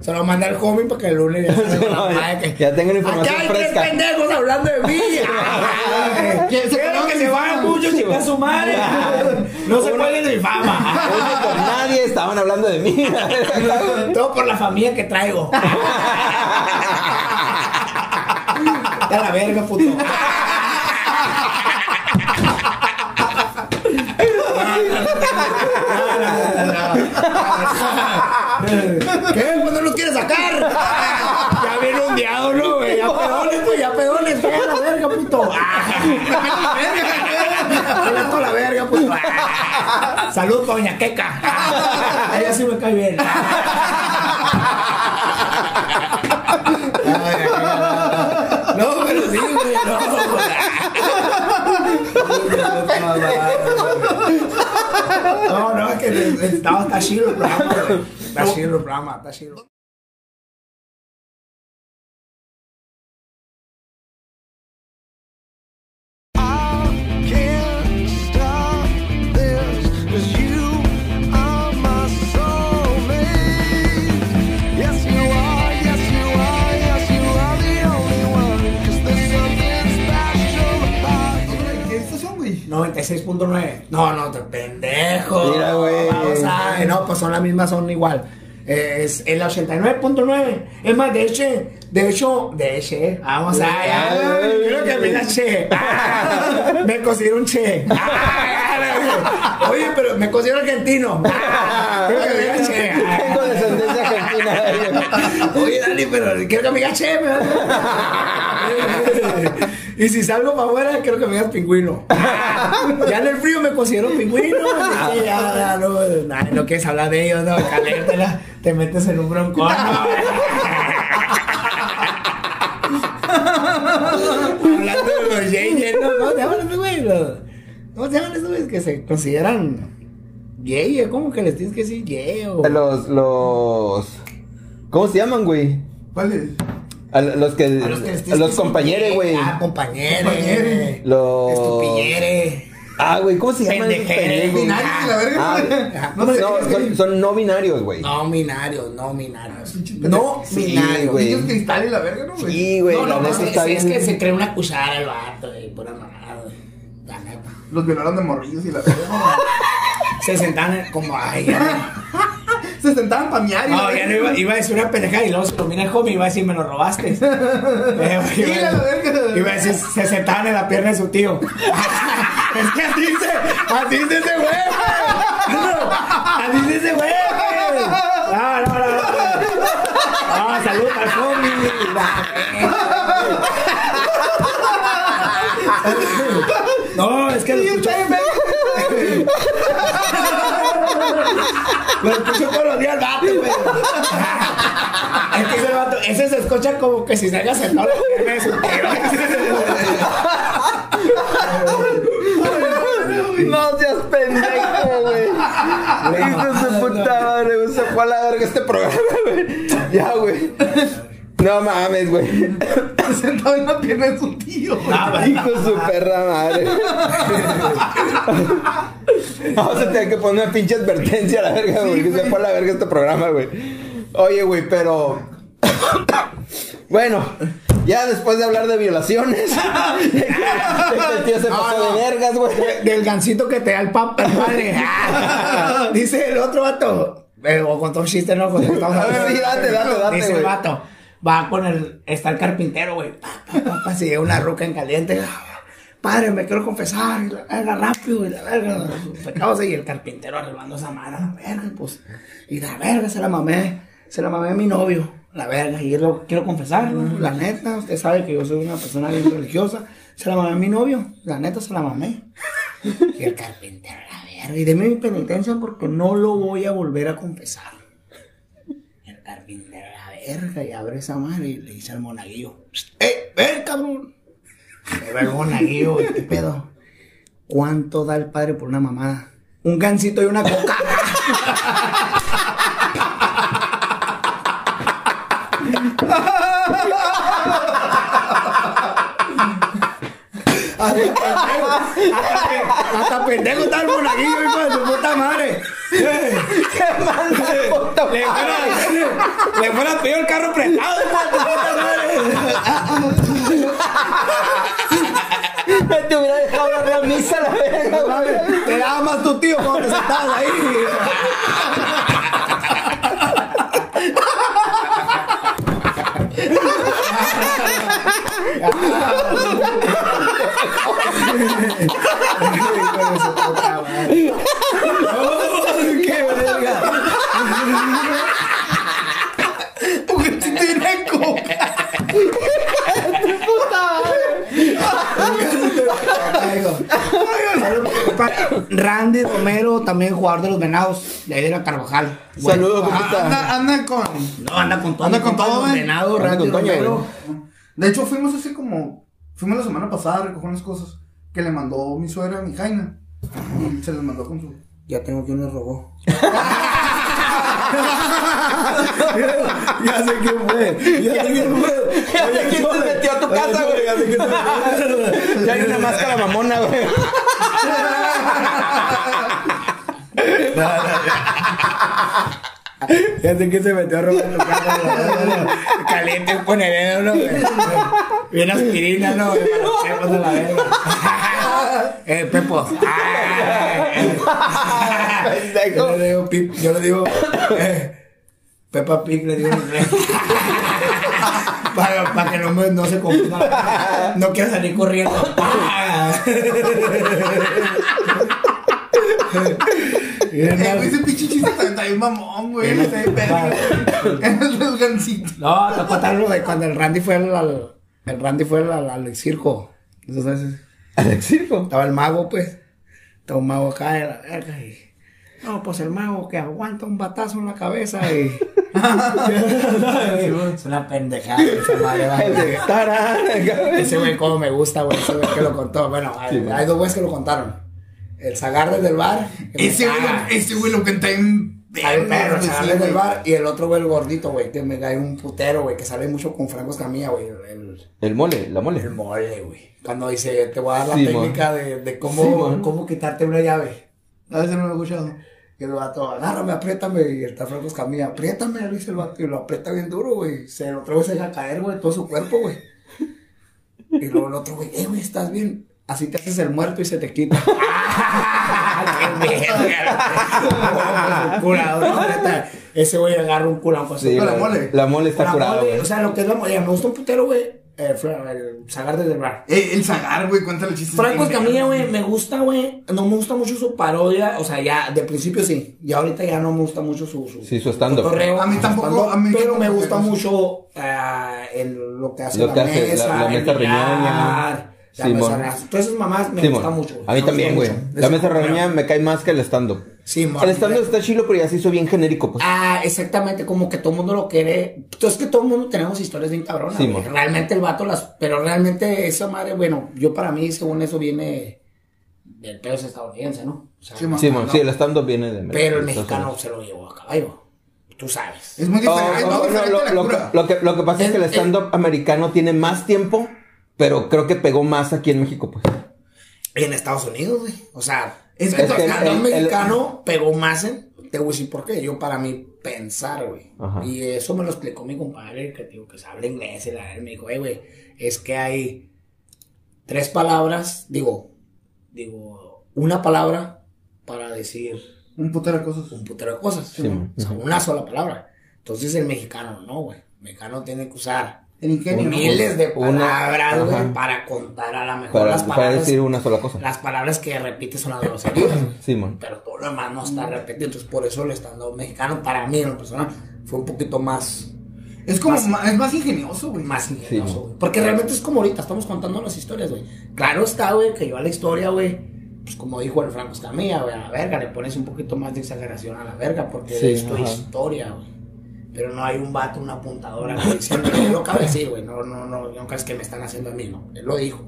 Se lo manda el homie para que el lunes ya con la ya- que- ya tengan información Aquí hay tres fresca. pendejos hablando de mí. ¿Quién se Quiero que se vayan fama? mucho chingar su madre. No se cuelguen de mi fama. Con nadie estaban hablando de mí. Todo por la familia que traigo. Está la verga, puto. ¿Qué? ¿Cuándo los quieres sacar? Ya viene un diablo, ¿no, güey. Ya pedones, güey, ya pedones. Pega la verga, puto. Pega toda la verga, puto. Salud, doña Queca. A ella sí me cae bien. No, pero sí, güey, no. No, no, es que está, está chido el programa. Está chido el programa, está chido. 96.9. No, no, te pendejo. Mira, güey. Vamos a. No, pues son las mismas, son igual. Eh, es el 89.9. Es más, de hecho, de hecho, de hecho, vamos a. Creo que me da che. Ah, me considero un che. Ah, Oye, pero me considero argentino. Ah, Creo que me diga che. Tengo descendencia argentina. Oye, Dani, pero quiero que me digas che. Y si salgo para afuera, quiero que me digas pingüino. Ya en el frío me considero pingüino. ya, ya no, no quieres hablar de ellos, no, calértela, te metes en un broncón. ¿no? Hablando de los JJ, ¿no? ¿Cómo se llaman esos güeyes? Los- ¿Cómo se llaman esos güeyes que se consideran gay? ¿Cómo que les tienes que decir gay? O... Los, los. ¿Cómo se llaman, güey? ¿Cuál es? A los que. A los que a los compañeros, güey. Ah, compañeros. Compañere. Los. Estupillere. Ah, güey, ¿cómo se llaman? esos Pendejere. pendejos? Binario y la verga, Ah, no, No no, son, son no binarios, güey. No binarios, no binarios. No Sí, binarios. güey. Niños cristal y la verga, ¿no, güey? Sí, güey, No, la no, neta es, que se cree una cuchara el vato, güey, pura mamada, güey. La neta. Los violaron de morrillos y la verga. Se sentaban en- como, ay. Se sentaban pa' miar y la No, ya no iba, iba a decir una pendejada y luego se combina el homie y iba a decir, me lo robaste. Eh, iba, verga. iba a decir, se sentaban en la pierna de su tío. es que así dice, así dice ese güey. Así dice ese güey. No, no, no. No, no salud al homie. No, es que lo. Lo escucho todos los días, vato, güey. Es que ese vato, ese se escucha como que si la pierna de su No seas pendejo, güey. Hijo su puta madre. Se fue a la verga este programa, güey. Ya, güey. No mames, güey. Se sentaba en la pierna de su tío. güey. Hijo de su perra madre. Vamos a tener que poner una pinche advertencia a la verga, güey. que se fue a la verga este programa, güey. Oye, güey, pero. Bueno, ya después de hablar de violaciones, de que el tío se pasó No, no. de vergas, güey. Del gancito que te da el papá, el padre. Dice el otro vato. Eh, o contó un chiste, ¿no? Cuando estamos hablando. Sí, date, date, date, Dice el vato. Va con el. Está el carpintero, güey. Se llega una ruca en caliente. Padre, me quiero confesar. Y la verga, rápido. Y la verga. pecados. Y el carpintero arreglando esa mano. La verga, pues. Y la verga se la mamé. Se la mamé a mi novio. La verga. Y lo quiero confesar. La neta, usted sabe que yo soy una persona bien religiosa. Se la mamé a mi novio. La neta se la mamé. Y el carpintero, la verga. Y deme mi penitencia porque no lo voy a volver a confesar. El carpintero, verga. Y abre esa madre y le dice al monaguillo: ¡Eh, ven, cabrón! Le va el monaguillo, ¿qué pedo? ¿Cuánto da el padre por una mamada? Un gancito y una coca. Hasta pendejo, está el monaguillo, hijo de su puta madre. Qué mala foto. Le, Le fuera peor el carro prestado. Te hubiera dejado la misa a la verga. Te daba más tu tío cuando te sentabas Randy Romero, también jugador de los Venados, de ahí de la Carvajal. Saludos. Anda, anda con. No, anda con todo. Anda con todo, Anda Randy Romero. De hecho, fuimos así como. Fuimos la semana pasada a recoger unas cosas que le mandó mi suegra a mi Jaina. Y se las mandó con su. Ya tengo quien me robó. ya sé quién fue. Ya sé quién fue. Ya sé quién se metió a tu casa, güey. Ya sé quién fue. Ya hay una máscara mamona, güey. Ya sé quién se metió a robar casa. güey. Caliente un ponedero, ¿no? Bien aspirina, ¿no? Para los de la verga. Eh, Pepo. Yo le digo, Pip, yo le digo, eh, Peppa Pig, le digo en inglés. Para, para que no, me, no se confunda. No quiera salir corriendo. Eh, güey, ese pinche chiste está bien mamón, güey. Bien verga. Es el gancito. No, te contaron de cuando el Randy fue al, al- el Randy fue al, al- al circo. Entonces, Alex Circo. estaba el mago, pues. Estaba un mago acá de la verga y. No, pues el mago que aguanta un batazo en la cabeza y. es una pendejada. Ese güey, como me gusta, güey. Ese güey que lo contó. Bueno, hay, hay dos güeyes que lo contaron. El Zagar desde el bar. Ese güey, lo- ese güey lo canta en. Un perro, güey. bar y el otro güey, el gordito, güey, que me cae un putero, güey, que sale mucho con Franco Escamilla, güey. El, El mole, la mole. el mole, güey. Cuando dice, te voy a dar la Sí, técnica de, de cómo, Sí, cómo quitarte una llave. A veces no lo he escuchado. Y el vato, agárrame, apriétame. Y está Franco Escamilla, apriétame, le dice el vato. Y lo aprieta bien duro, güey. Se el otro güey se deja caer, güey, todo su cuerpo, güey. Y luego el otro, güey, eh, güey, ¿estás bien? Así te haces el muerto y se te quita. ¡Qué verga! Curado, ¿no? Ese güey agarra un curado con Sí, Con la mole. La mole está La curada, mole, güey. O sea, lo que es la mole. Me gusta un putero, güey. Eh, el Zagar desde el bar. Eh, el Zagar, güey, cuéntale chistes. Franco bien Escamilla, güey, me gusta, güey. No me gusta mucho su parodia. O sea, ya, de principio sí. Ya ahorita ya no me gusta mucho su. su Sí, su stand-up. cotorreo, A mí tampoco, a mí Pero me gusta mucho eh, el- lo que hace Lo la que hace mesa. la- el mesa. La Sí, mesa mon. reñoña. Todas esas mamás me Sí, gusta mon. mucho. A mí Me también, güey. La mesa reñoña me cae más que el stand-up. Sí, mon. El stand-up está chilo, pero ya se hizo bien genérico, pues. Ah, exactamente, como que todo el mundo lo quiere. Entonces que todo el mundo tenemos historias bien cabronas. Sí, güey. realmente el vato las. Pero realmente esa madre, bueno, yo para mí, según eso, viene del pedo estadounidense, ¿no? O sea, Sí. Sí, mon, no. sí, el stand-up viene de pero el mexicano se lo llevó a caballo. Tú sabes. Es muy Oh, diferente. es oh, no, lo, que, lo que pasa es que el El- el- stand-up americano tiene más tiempo, pero creo que pegó más aquí en México, pues. Y en Estados Unidos, güey. O sea, Es es que que el mexicano pegó más en. Te voy a decir por qué. Yo, para mí, pensar, güey. Y eso me lo explicó mi compadre, que digo que sabe inglés. Y la, él me dijo, "Eh, güey, es que hay tres palabras. Digo, digo, una palabra para decir Un putero de cosas. un putero de cosas. Sí. O sea, una sola palabra. Entonces el mexicano no, güey. El mexicano tiene que usar El ingenio. miles de palabras, güey, para contar a la mejor Para, las para palabras. decir una sola cosa. Las palabras que repite son las groserías. Sí, mon. Pero todo lo demás no está repetido. Entonces, por eso el estando mexicano, para mí, en lo personal, fue un poquito más, Es como Más- es más ingenioso, güey. más ingenioso, Sí. güey. Porque realmente es como ahorita, estamos contando las historias, güey. Claro está, güey, que yo a la historia, güey, pues como dijo el Franco Escamilla, güey, a la verga, le pones un poquito más de exageración a la verga, porque Sí, es tu ajá. historia, güey. Pero no hay un vato, una apuntadora que él lo acaba de decir, güey, no, no, no, no crees que me están haciendo a mí, no. Él lo dijo.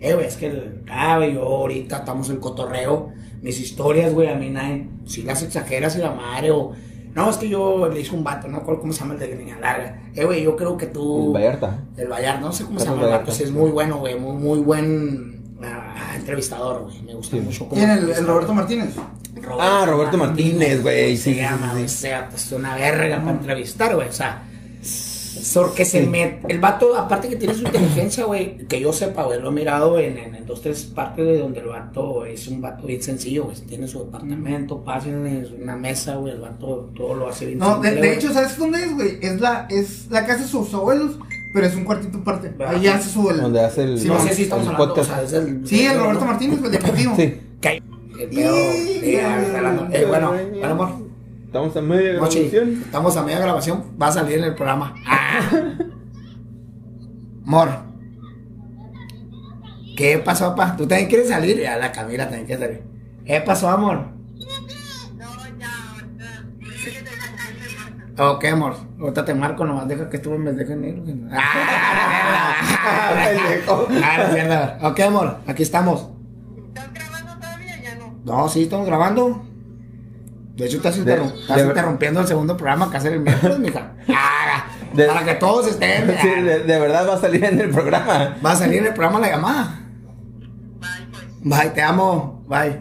Eh, güey, es que, el- ah, güey, yo ahorita estamos en cotorreo, mis historias, güey, a mí nadie, si las exageras y la madre, o, no, es que yo le hice un vato, no cómo se llama el de Niña Larga. Eh, güey, yo creo que tú... El Vallarta. El Vallarta, no sé cómo se llama el vato, sí, es muy bueno, güey, muy, muy buen ah, entrevistador, güey, me gusta mucho. ¿Quién? El, el. Roberto Martínez. Ah, Roberto Martínez, güey, sí, Se sí, llama, sí, sí. o sea, pues una verga para entrevistar, güey, o sea. Porque se me. El vato, aparte que tiene su inteligencia, güey, que yo sepa, güey, lo he mirado en, en, en dos, tres partes de donde el vato es un vato bien sencillo, güey. Tiene su departamento, pasa en una mesa, güey, el vato todo lo hace bien No, de, simple, de güey. hecho, ¿sabes dónde es, güey? Es la, es la casa de sus abuelos, pero es un cuartito aparte. Ahí hace su. Donde hace el. Sí, No no, sé si estamos el hablando, o podcast. sea, es el. Sí, el Roberto Martínez, güey, de. Sí. El pedo. hablando. Eh, bueno, bueno, amor. Estamos a media Mochi, grabación. estamos a media grabación, va a salir en el programa. Ah. Mor. ¿Qué pasó, papá? ¿Tú también quieres salir? Ya la Camila también quiere salir. ¿Qué pasó, amor? Ok, amor. Ahorita te marco, nomás deja que estuve en vez de que negro. Ah. Ah, cierto. Ok, amor, aquí estamos. ¿Estás grabando todavía? Ya no. Sí, estamos grabando. De hecho, estás, De- interrum- estás de- interrumpiendo el segundo programa que hacer el miércoles, mija. Ah, De- para que todos estén. Sí, de, de verdad va a salir en el programa. Va a salir en el programa la llamada. Bye, pues. Bye, te amo. Bye.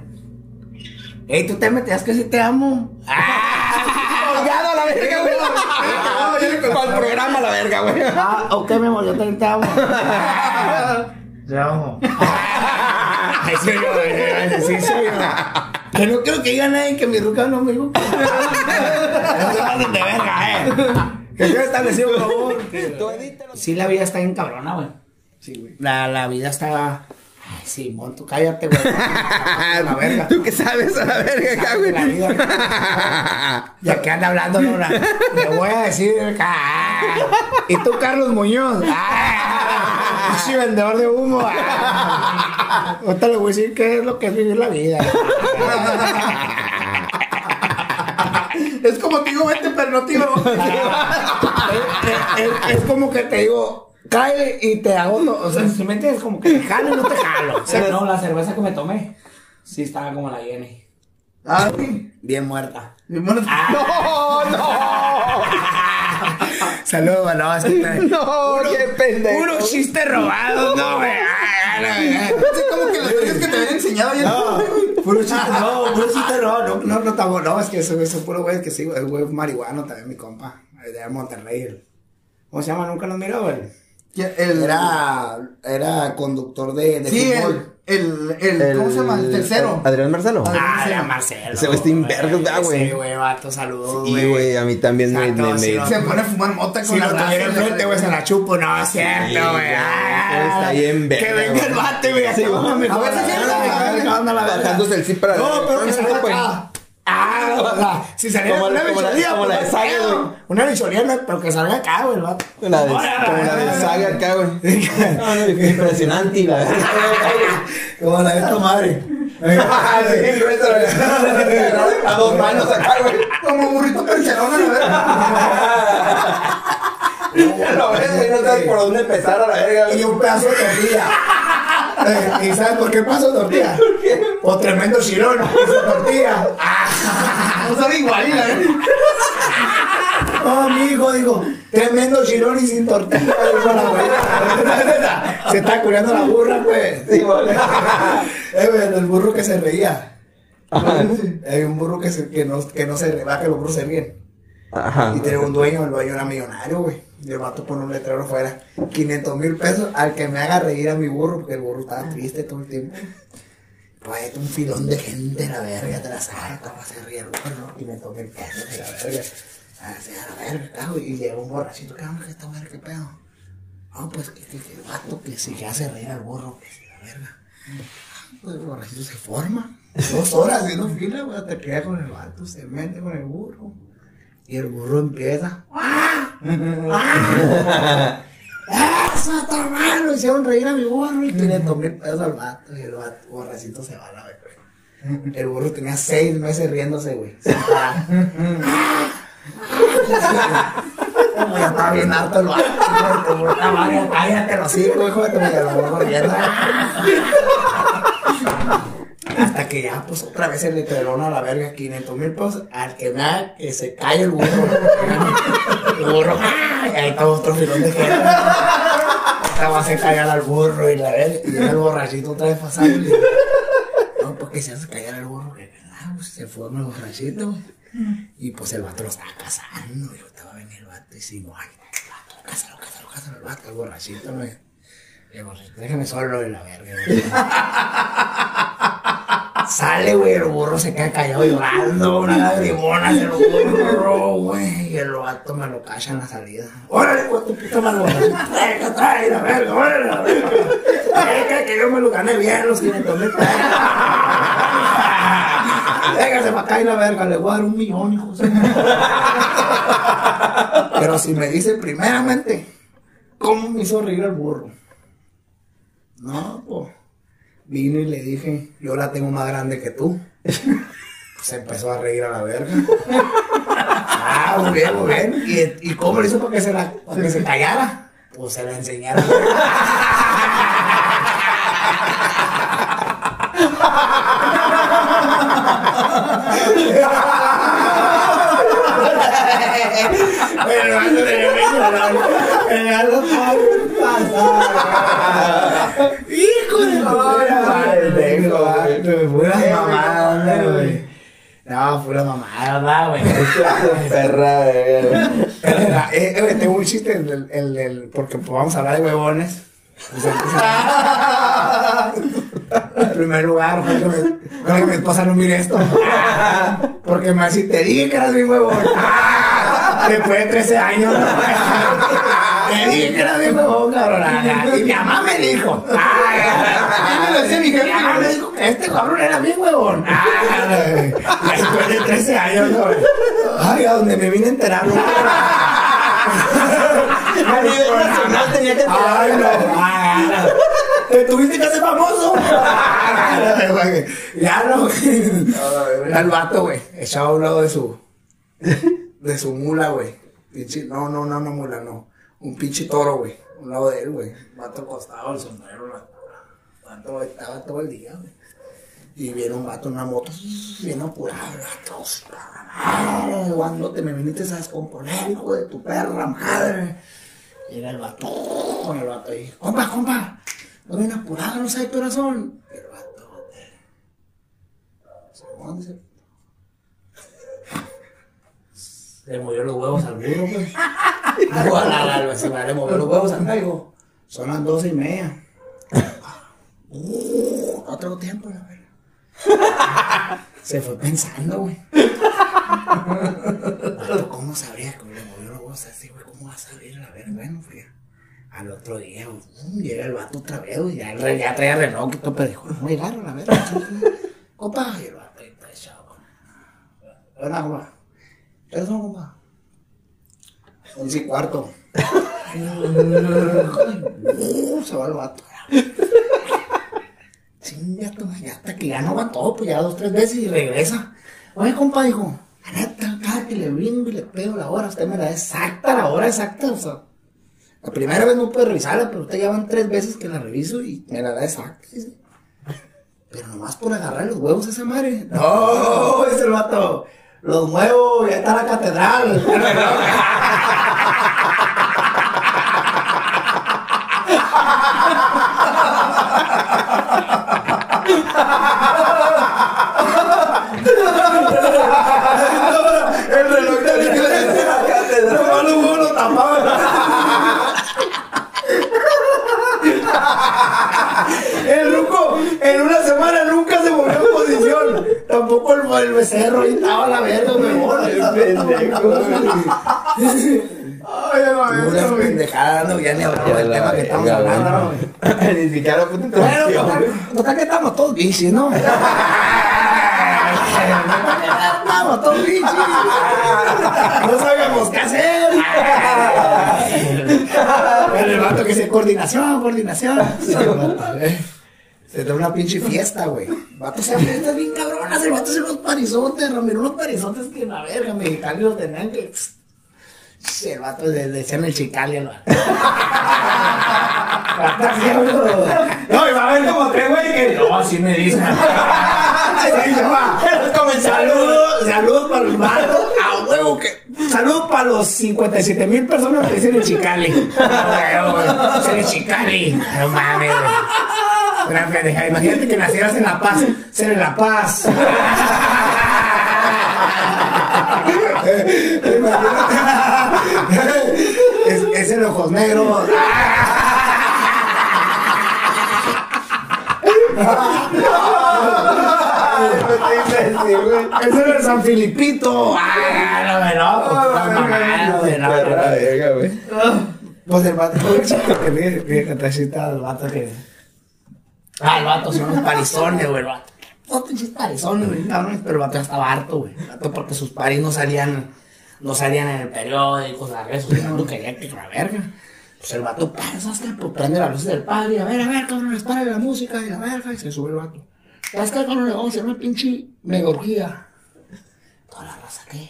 Ey, tú te metías que sí te amo. Ah, Colgado a la verga, güey. Para el programa la verga, güey. ah, ok, mi amor, yo también te amo. Te amo. Ay, yo, ay, sí, yo. Que no creo que diga nadie que mi ruca no me gusta. No pasen de verga, eh. Que yo establecido, por favor. Sí, la vida está bien cabrona, güey. Sí, güey. La, la vida está. Ay, sí, tú cállate, güey. La verga. ¿Tú qué sabes a la verga güey? La vida. Ya que anda hablando, Nora. Le voy a decir. ah, ¿Y tú, Carlos Muñoz? Ah, pinche vendedor de humo. Ah, Ahorita le voy a decir qué es lo que es vivir la vida. Es como te digo, vete, pero no te digo. es, es- es como que te digo, cae y te hago, no, o sea, si me entiendes, como que te jalo y no te jalo. O sea, no, la cerveza que me tomé, sí estaba como la Jenny. Ah, sí. Bien muerta. Y bueno, ¡No, no! Saludos, no, es que te- ¡No, qué pendejo! Puro chiste robado, no, güey. Ay. es como que vergas que te habían enseñado ya. No, puro chiste, no, puro chiste robado. No, no, no, estamos- no, es que eso, eso puro güey, que sí, güey, güey, marihuano también, mi compa. De Monterrey. ¿Cómo se llama? Nunca lo miró, güey. El, Era, era conductor de, de sí, fútbol. el, el, el, ¿cómo se llama? El tercero. Adrián Marcelo. Adrián. Ah, era Marcelo. Ese güey está inverga, güey. Sí, güey, vato, saludos, Sí, güey, a mí también me... Exacto, me, sí, me-. Se pone a fumar mota con Si la lo raza. tuviera enfrente, güey, se la chupo. No, es cierto, güey. güey, Ah, está bien verga, Que venga el güey. vato, güey. Sí, acá, güey. mami, A ver si joder, sí, a ver, ¿qué onda la verga? Bajándose el sí para No, pero que pues. acá. Ah, o sea, si saliera Como una la- como la- pues, de Saga, güey. Una bichoría, no, pero que salga acá, güey, vato. La de, como la de saga acá, güey. No, no, Impresionante, la verdad. Como la de esta madre. Ah. A dos manos acá, güey. Como burrito percherón la verga. Ya lo ves, güey, no sabes por dónde empezar a la verga, Y un pedazo de tortilla. Eh, ¿Y sabes por qué de tortilla? O tremendo chirón. Su tortilla. Ah. No sabe igual, y la verga. No, mi hijo dijo, tremendo chirón y sin tortilla. dijo la abuela. Se está curando la burra, pues. Sí, güey. Eh, el burro que se reía. Hay un burro que, se, que, no, que no se va, que los burros se ríen. Ajá. Y tiene un dueño, el dueño era millonario, güey. Y el vato pone un letrero fuera. 500 mil pesos al que me haga reír a mi burro, porque el burro estaba triste todo el tiempo. Pues un filón de gente, la verga, te la saca, cómo se ríe el burro. 500 mil pesos, la verga. Así, a la verga, cago. Y llega un borrachito, ¿qué onda, que esta verga, qué pedo? No, pues que, que, que el vato que si hace reír al burro, que si la verga. Pues el borrachito se forma. Dos horas haciendo fila, güey, te queda con el vato, se mete con el burro. Y el burro empieza. ¡Ah! ¡Ah! ¡Eso, tu hermano! Hicieron reír a mi burro y 500 mil pesos al vato. Y el vato, borracito se va a la verga. El burro tenía seis meses riéndose, güey. Como ya estaba bien harto el vato. Cállate los hijos, hijo de tu madre. El. Hasta que ya, pues otra vez el letrerón a la verga, 500 mil pesos, al que me haga que se calle el burro. El burro, ¡ah! y ahí está otro filón de gente. Esta va a callar al burro y la verga, y el borrachito otra vez pasando. No, porque se hace callar al burro. que- Ah, pues se fue el borrachito. Y pues el vato lo estaba casando, yo estaba venir el vato y sí, ay, el vato, cásalo, cásalo, cásalo, el vato, el borrachito. Le digo, déjame solo de la verga. Sale, güey, el burro se queda callado llorando, una lagrimona del burro, güey. Y el vato me lo cacha en la salida. Órale, güey, tu puta madre, trae, trae, la verga, órale, la verga. Que yo me lo gané bien, los 500 mil pesos. Véngase para acá y la verga, le voy a dar un millón, hijo. Pero si me dice primeramente, ¿cómo me hizo reír el burro? No, pues. Vino y le dije, yo la tengo más grande que tú. Se empezó a reír a la verga. Ah, muy bien, muy bien. ¿Y, y cómo le hizo para que se, la, para que se callara? Pues se la enseñaron. Pero ve llorar. Ya lo pasar. Hijo de tengo, pura mamada, güey. No, pura mamada, ¿verdad, güey? Perra, güey. Eh, eh, tengo un chiste, el, el, porque pues, vamos a hablar de huevones. Pues, En primer lugar, ojalá que, mi, ojalá que mi esposa no mire esto. Porque me si te dije que eras mi huevón. Después de 13 años. Te dije que eras mi huevón, cabrón. Y mi mamá me dijo. me lo decía mi jefe. Mi mamá me dijo que este cabrón era mi huevón. Después de 13 años, cabrón. Ay, a donde me vine a enterar. ¿no? A nivel nacional tenía que Ay, no. ay, no. Te tuviste que hacer famoso. ya no, güey. El vato, güey. Echado a un lado de su. De su mula, güey. No, no, no, no, mula, no. Un pinche toro, güey. Un lado de él, güey. Vato acostado, el sombrero, la. Vato estaba todo el día, güey. Y viene un vato en una moto, bien apurado, vato. Cuando te me viniste a descomponer, hijo de tu perra madre. Y era el vato, con el vato ahí. Compa, compa, no viene apurado, no sabe son. Y el vato, ¿dónde se? Le movió los huevos al burro, pues. Digo, a la, la, la, le movió los huevos al gallo. Son las doce y media. Uh, no tengo tiempo, la verdad. Se fue pensando, güey. ¿Cómo sabría que le movió los huevos así, güey? ¿Cómo va a saber? A ver, bueno, fui al otro día, güey, llega el vato otra vez, güey, ya, ya traía reloj y todo, pero dijo, no llegaron, a ver. Compa, y el vato está echado. Buena, compa. ¿Qué son, compa? Once y cuarto. Uh, se va el vato. Tu madre, ya hasta que ya no aguantó, pues ya dos, tres veces y regresa. Oye, compa, dijo, la neta, cada que le brinco y le pego la hora, usted me la da exacta, la hora exacta, o sea. La primera vez no puede revisarla, pero usted ya van tres veces que la reviso y me la da exacta. Pero nomás por agarrar los huevos a esa madre. No, dice el vato. Los muevo, ya está la catedral. El reloj de la iglesia. Nomás los huevos lo tapaban. El ruco en una semana nunca se movió en posición. Tampoco el, el becerro ahí estaba a la verga, me Ay, a la verga, güey. pendejadas, no, ya ni hablamos del tema que estamos hablando. Ni siquiera puta Bueno, introducción. total que estamos todos bichis, ¿no? Estamos todos bichis. No sabíamos qué hacer. Pero el vato que dice coordinación, coordinación. Sí, el vato, eh. Se da una pinche fiesta, güey. El vato se fiestas bien cabronas. El vato hace unos parizotes, Ramiro, unos parizotes que la verga, mexicanos los tenían que. El vato le decían el chicali al vato. No, y va a haber como tres güey que. No, así me dicen. Sí. Saludos, saludos para los vatos. A huevo que. Saludos para los 57 mil personas que dicen el chicali. A huevo, el chicali. No mames, güey. Imagínate que nacieras en La Paz. Ser en La Paz. es, es en ojos negros. Ese era el San Filipito. No, no, no, Pues el vato que está excitado, el vato que. Ah, el vato son unos parizones, güey, el vato. No pinches parizones, güey, cabrones, pero el vato ya estaba harto, güey. Porque sus paris no salían, no salían en el periódico, las redes sociales, no quería que la verga. Pues el vato, ¿sabes qué? Pues prende las luces del padre, a ver, a ver, cabrones, para la música y la verga, y se sube el vato. ¿Sabes qué, cabrones? Vamos a hacer una pinche mega orgía. Toda la raza, ¿qué?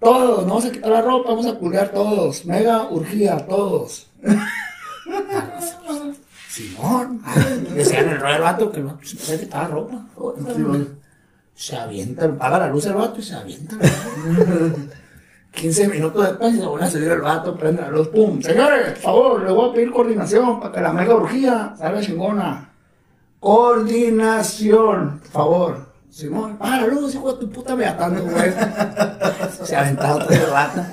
Todos, nos vamos a quitar la ropa, vamos a pulgar todos. Mega urgía, todos. Simón. Decían el rollo del vato que no se puede quitar la ropa. Se avienta, apaga la luz el vato y se avienta. 15 minutos después se vuelve a subir el vato, prende la luz, pum. Señores, por favor, le voy a pedir coordinación para que la mega urgía salga chingona. Coordinación, por favor. Simón, para la luz, hijo de tu puta beatando, güey. Se ha aventado otra vez el vato.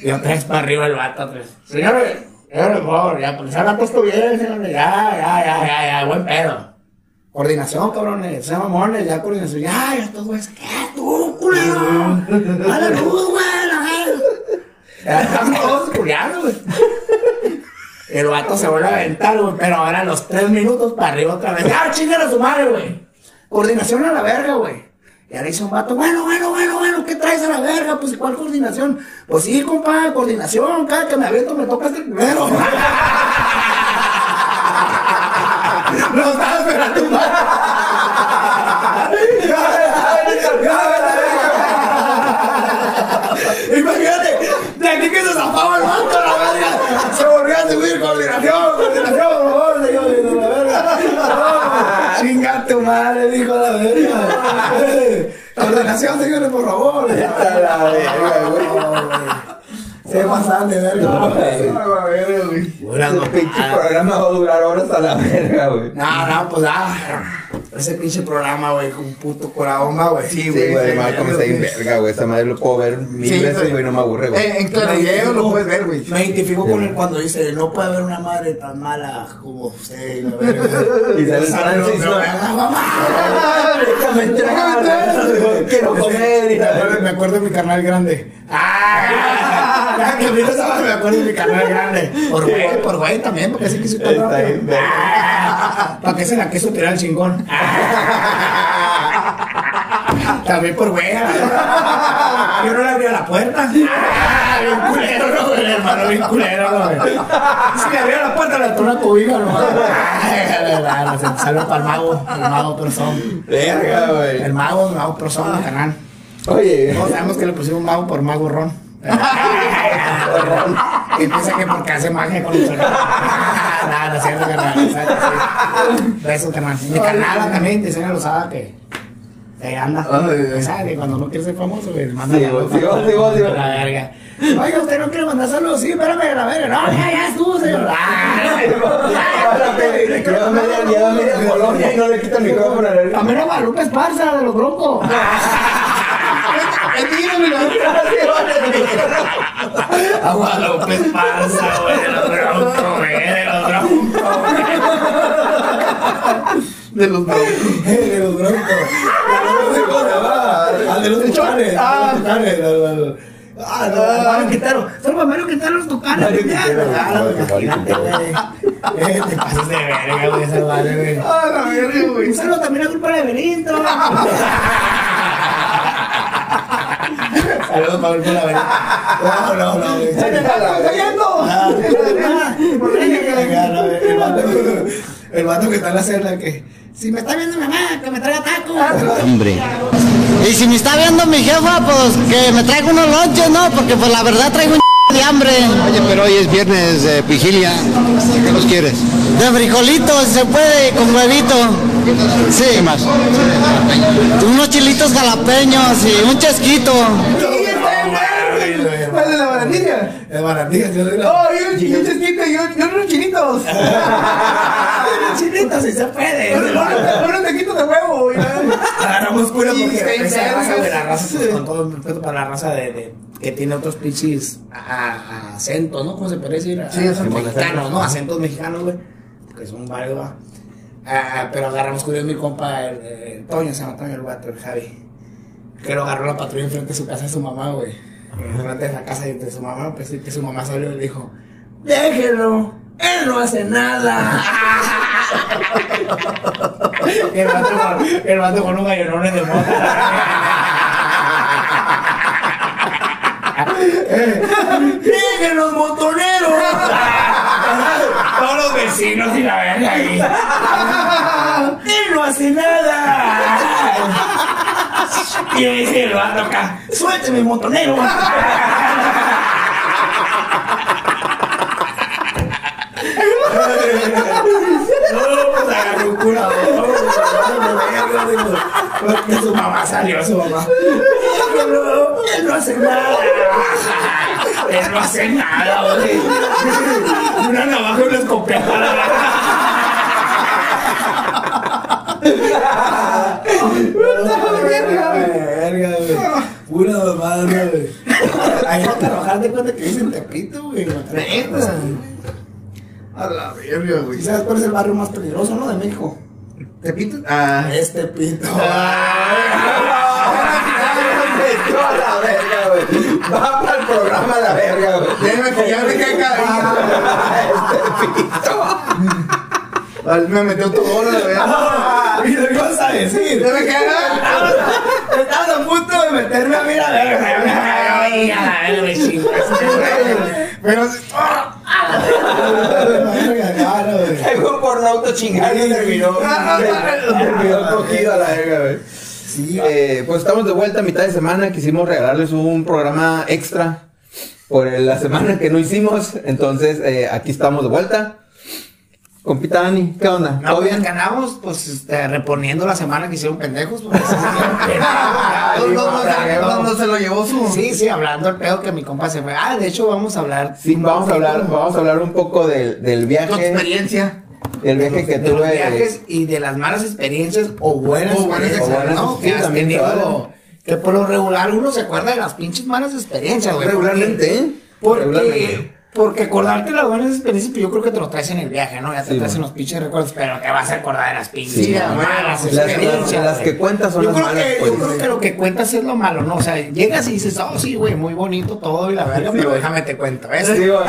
Y otra vez para arriba el vato, vez. Señores, ya, pues se ha puesto bien, señores. Ya, ya, ya, ya, ya, buen pedo. Coordinación, cabrones, se mamones, ya coordinación. Ya, ya, estos güeyes, ¿qué? Tú, culero. A la luz, güey, la. Ya estamos todos culiados, güey. El vato se vuelve a aventar, güey, pero ahora a los tres minutos para arriba otra vez. ¡Ah, chingada a su madre, güey! Coordinación a la verga, güey. Y ahora dice un vato, bueno, bueno, bueno, bueno, ¿qué traes a la verga? Pues, ¿cuál coordinación? Pues sí, compa, coordinación, cada que me aviento me toca este primero. No estaba esperando un Imagínate, de aquí que se zafaba el vato, la verga. Se volvía a subir coordinación, coordinación, por favor, señores, la verga. No, Chinga tu madre, dijo la verga. Coordinación, señores, por favor. Está la verga, güey. No, güey. Se pasan de verga. güey. Puras Ese pinche programa va a durar horas a la verga, güey. No, no, pues ah, ese pinche programa, güey, con un puto corazón, güey. Sí, Sí, güey. sí, Malcolm está bien verga, güey. Esa madre lo puedo ver mil Sí, veces, güey. no me aburre, güey. En, en lo puedes ver, güey. Me identifico con él cuando dice, no puede haber una madre tan mala como usted. y la verga. Y sale Francis, no, ¿no? no, mamá. Déjame entrar. Quiero comer. y Me acuerdo, me acuerdo de mi canal grande. ¡Ah! Que me acuerdo de mi canal grande. Por güey, por güey también, porque así tan rápido. bien, verga. Ah, ¿Para qué se la quiso tirar el chingón? También por güey. Yo no le abría la puerta. Ah, bien culero, ¿no, güey? Hermano, bien culero, ¿no, güey? Si le abría la puerta, le entró una cobija, ¿no? Se Salió para el mago, el mago persón. Verga, güey. El mago, el mago persón del canal. Oye, Todos sabemos que le pusimos mago por mago ron. y piensa que porque hace magia con el sonido. Nada, no es cierto, carnal. Besos, carnal. Mi canal también, diseña Lozada, que. que anda. Ay, ¿Sabes? Que cuando no quiere ser famoso, güey, manda sí, vos, sí, vos, sí, vos. La verga. Oiga, usted no quiere mandar saludos. Sí, espérame, la verga. No, ya, ya estuvo, señor. Lleva media, lleva media colonia y no le quita el micrófono. A Guadalupe Esparza, de los broncos. A Guadalupe Esparza, güey, de los broncos, güey, de los broncos, De los broncos. De los broncos. ¿Cómo se llama? Al de los tucanes. Ah, los tucanes. los- los- Ah, no, Mario Quintero. Solo para Mario Quintero los tucanes. Mario Quintero, ah. Eh, Te pasas de verga, güey, esa madre, güey. Ah, la verga, güey. Un saludo también a culpa de Benito. Saludos Benito. No, no, no. güey. Ah, el vato que está en la celda que. Si me está viendo mi mamá, que me traiga tacos. Hombre. Y si me está viendo mi jefa, pues que me traiga unos lonches, ¿no? Porque pues la verdad traigo un de hambre. Oye, pero hoy es viernes de vigilia. ¿Qué los quieres? De frijolitos, si se puede, con huevito. Sí. ¿Qué más? Unos chilitos jalapeños y un chesquito. ¿Cuál es la barandilla? Es baratilla, yo soy la. Oh, y un y un chesquito y un- y unos chinitos. Chinito, si se puede. Unos unos taquitos de huevo. Agarramos cura porque esa raza, güey, la raza, con todo el respeto para la raza de, que tiene otros pinches acentos, ¿no? ¿Cómo se puede decir? A- Sí, acentos. mexicanos, ¿no? Acentos mexicanos, güey. Que son varios, va. Ah, pero agarramos cuidado mi compa, el, el Toño, se llama Toño el guato, el Javi. Que lo agarró la patrulla enfrente de su casa de su mamá, güey. De la casa de su mamá, pues y que su mamá salió y le dijo, déjelo, él no hace nada. El vato con, el vato con un gallonón de mota. ¡Déjenos, montoneros! Todos los vecinos y la verga ahí. ¡Él no hace nada! Y me dice el vato acá, ¡suélteme, montonero! No, pues agarró un curador. Porque su mamá salió, su mamá. Pero él no hace nada. Él no hace nada, güey. Una navaja y una escopeta. la Verga, güey. Güey. Ahí te arrojar de cuenta que dicen Tepito, güey. Neta. A la verga, güey. ¿Y sabes cuál es el barrio más peligroso, no? De México. ¿Tepito? Ah. Es Tepito. A la verga, güey. Va para el programa a la verga, güey. Déjame que ya me cae Vale, Me metió todo la verga. ¿Y lo que vas a decir? Ya me cae Estabas a punto de meterme a mí a chingas. Pero Llegó por un auto chingando y terminó. Terminó cogido a la verga, güey. Sí, Eh, pues estamos de vuelta a mitad de semana. Quisimos regalarles un programa extra por la semana que no hicimos. Entonces, eh, aquí estamos de vuelta. Compita Dani, ¿qué onda? No, ¿Todo bien, ganamos, pues, este, reponiendo la semana que hicieron pendejos. Porque se lo llevó su. Sí, sí, hablando el pedo que mi compa se fue. Ah, de hecho, vamos a hablar. Sí, vamos a hablar, vamos a hablar un poco del, del Tu viaje, experiencia. del viaje que de los tuve. viajes y de las malas experiencias o buenas experiencias, ¿no? sí, Que has tenido. Que por lo regular uno se acuerda de las pinches malas experiencias, güey. Regularmente, ¿eh? Porque. Porque acordarte de las buenas experiencias, pues yo creo que te lo traes en el viaje, ¿no? Ya te Sí, traes en bueno. los pinches recuerdos, pero te vas a acordar de las pinches Sí, malas las- las- experiencias. las que cuentas son yo las creo malas, que, pues. Yo creo que lo que cuentas es lo malo, ¿no? O sea, llegas y dices, oh, sí, güey, muy bonito todo y la verga, pero déjame te cuento. De hecho,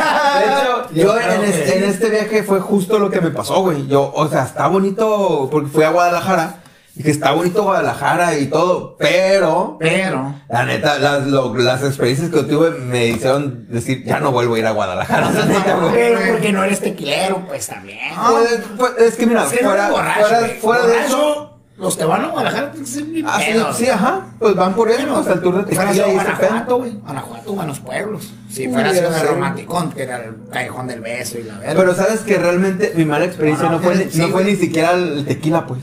Yo en que este, en este viaje fue justo lo que me pasó, güey. Yo, o sea, está bonito porque fui a Guadalajara. Y que está bonito Guadalajara y todo, pero Pero. la neta, las, lo- las experiencias que tuve me hicieron decir, ya no vuelvo a ir a Guadalajara. la neta, güey. Pero porque no eres tequilero, pues también. Pues, pues, es que mira, Es no fuera, borracho, fuera, de eso. Los que van a Guadalajara tienen que ser bien Ah, sí, ajá. Pues van por eso, hasta el tour de tequila y Guanajuato, güey. Guanajuato, buenos pueblos. Si fuera sé. romanticón, que era el callejón del beso y la verga. Pero sabes que realmente mi mala experiencia No, no, no, fue, sí, no fue ni siquiera el tequila, pues.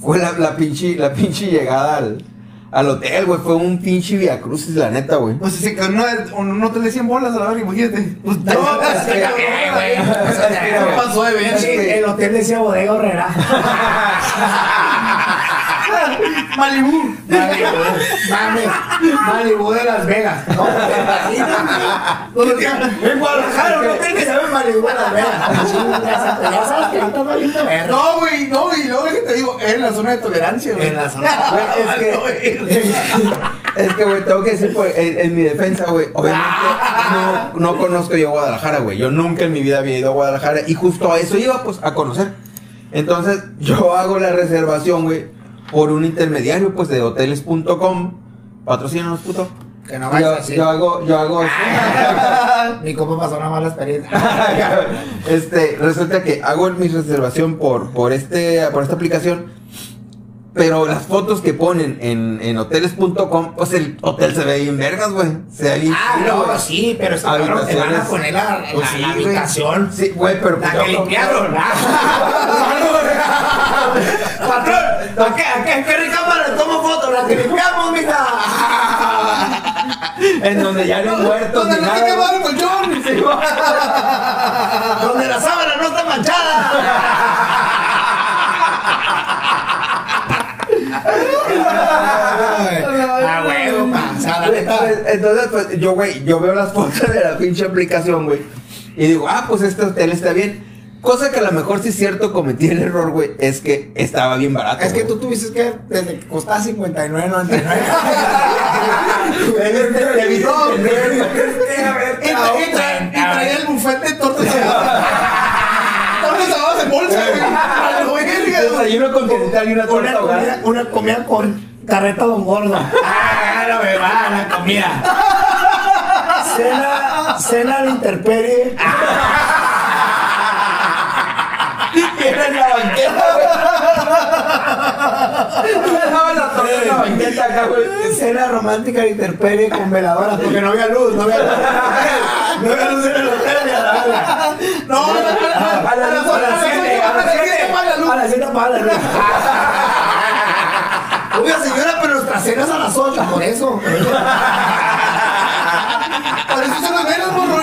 Fue la, la pinche, la pinche llegada al, al hotel, güey. Fue un pinche viacrucis, la neta, güey. Pues si que no, no te le 100 bolas a la verga, imagínate. Pues No, Es que también, güey. No pasó de ver. El hotel decía bodega horrera. Malibu. Malibu, mames, Malibu de Las Vegas. No, en Guadalajara, un hotel que llama Malibu de Las Vegas. Ya sabes que ahorita. No, güey, no, y luego que te digo, es en la zona de tolerancia, güey. En la zona. Es que, es que, güey, tengo que decir, pues, en, en mi defensa, güey, obviamente no, no conozco yo Guadalajara, güey. Yo nunca en mi vida había ido a Guadalajara y justo a eso iba, pues, a conocer. Entonces, yo hago la reservación, güey, por un intermediario, pues, de hoteles.com. Patrocínanos, puto. Que no Yo, así. yo hago, yo hago Mi compa pasó una mala experiencia. este, resulta que hago mi reservación por, por este, por esta aplicación. Pero las fotos que ponen en, en hoteles.com, pues el hotel se ve bien vergas, güey. Se ve Ah, no, sí, pero te van a poner la, la, Pues sí, la güey. habitación. Sí, güey, pero La pues que limpiaron, Patrón, ¿a qué, a qué, qué recámara le tomo fotos? La que limpiamos, mija. En donde ya no muertos ¿Dónde ni no nada. el colchón? Sí, güey. Donde la sábana no está manchada. Ah, huevo, pa. O sea, la neta. Entonces, entonces, pues, yo, güey, yo veo las fotos de la pinche aplicación, güey. Y digo, ah, pues este hotel está bien. Cosa que a lo mejor sí es cierto, cometí el error, güey, es que estaba bien barato. Es que güey. tú tuviste que, desde que costaba 59.99. Te vi- Y, tra- y tra- y traía el buffet de tortas. Tortas en bolsa, güey. Desayuno continental y una torta una comida con carreta don gordo. Ah, no me va la comida. Cena, cena a la intemperie. Era en la banqueta, güey. La en la banqueta acá, güey. Cena romántica a la intemperie con veladoras porque no había luz, no había luz. No había luz en el hotel ni a la verga. No, a la- las a las siete, a las siete, apaga la luz. a las siete apaga la luz. Oiga señora, pero nuestra cena es a las 8, por eso. Por eso son las velas, morro.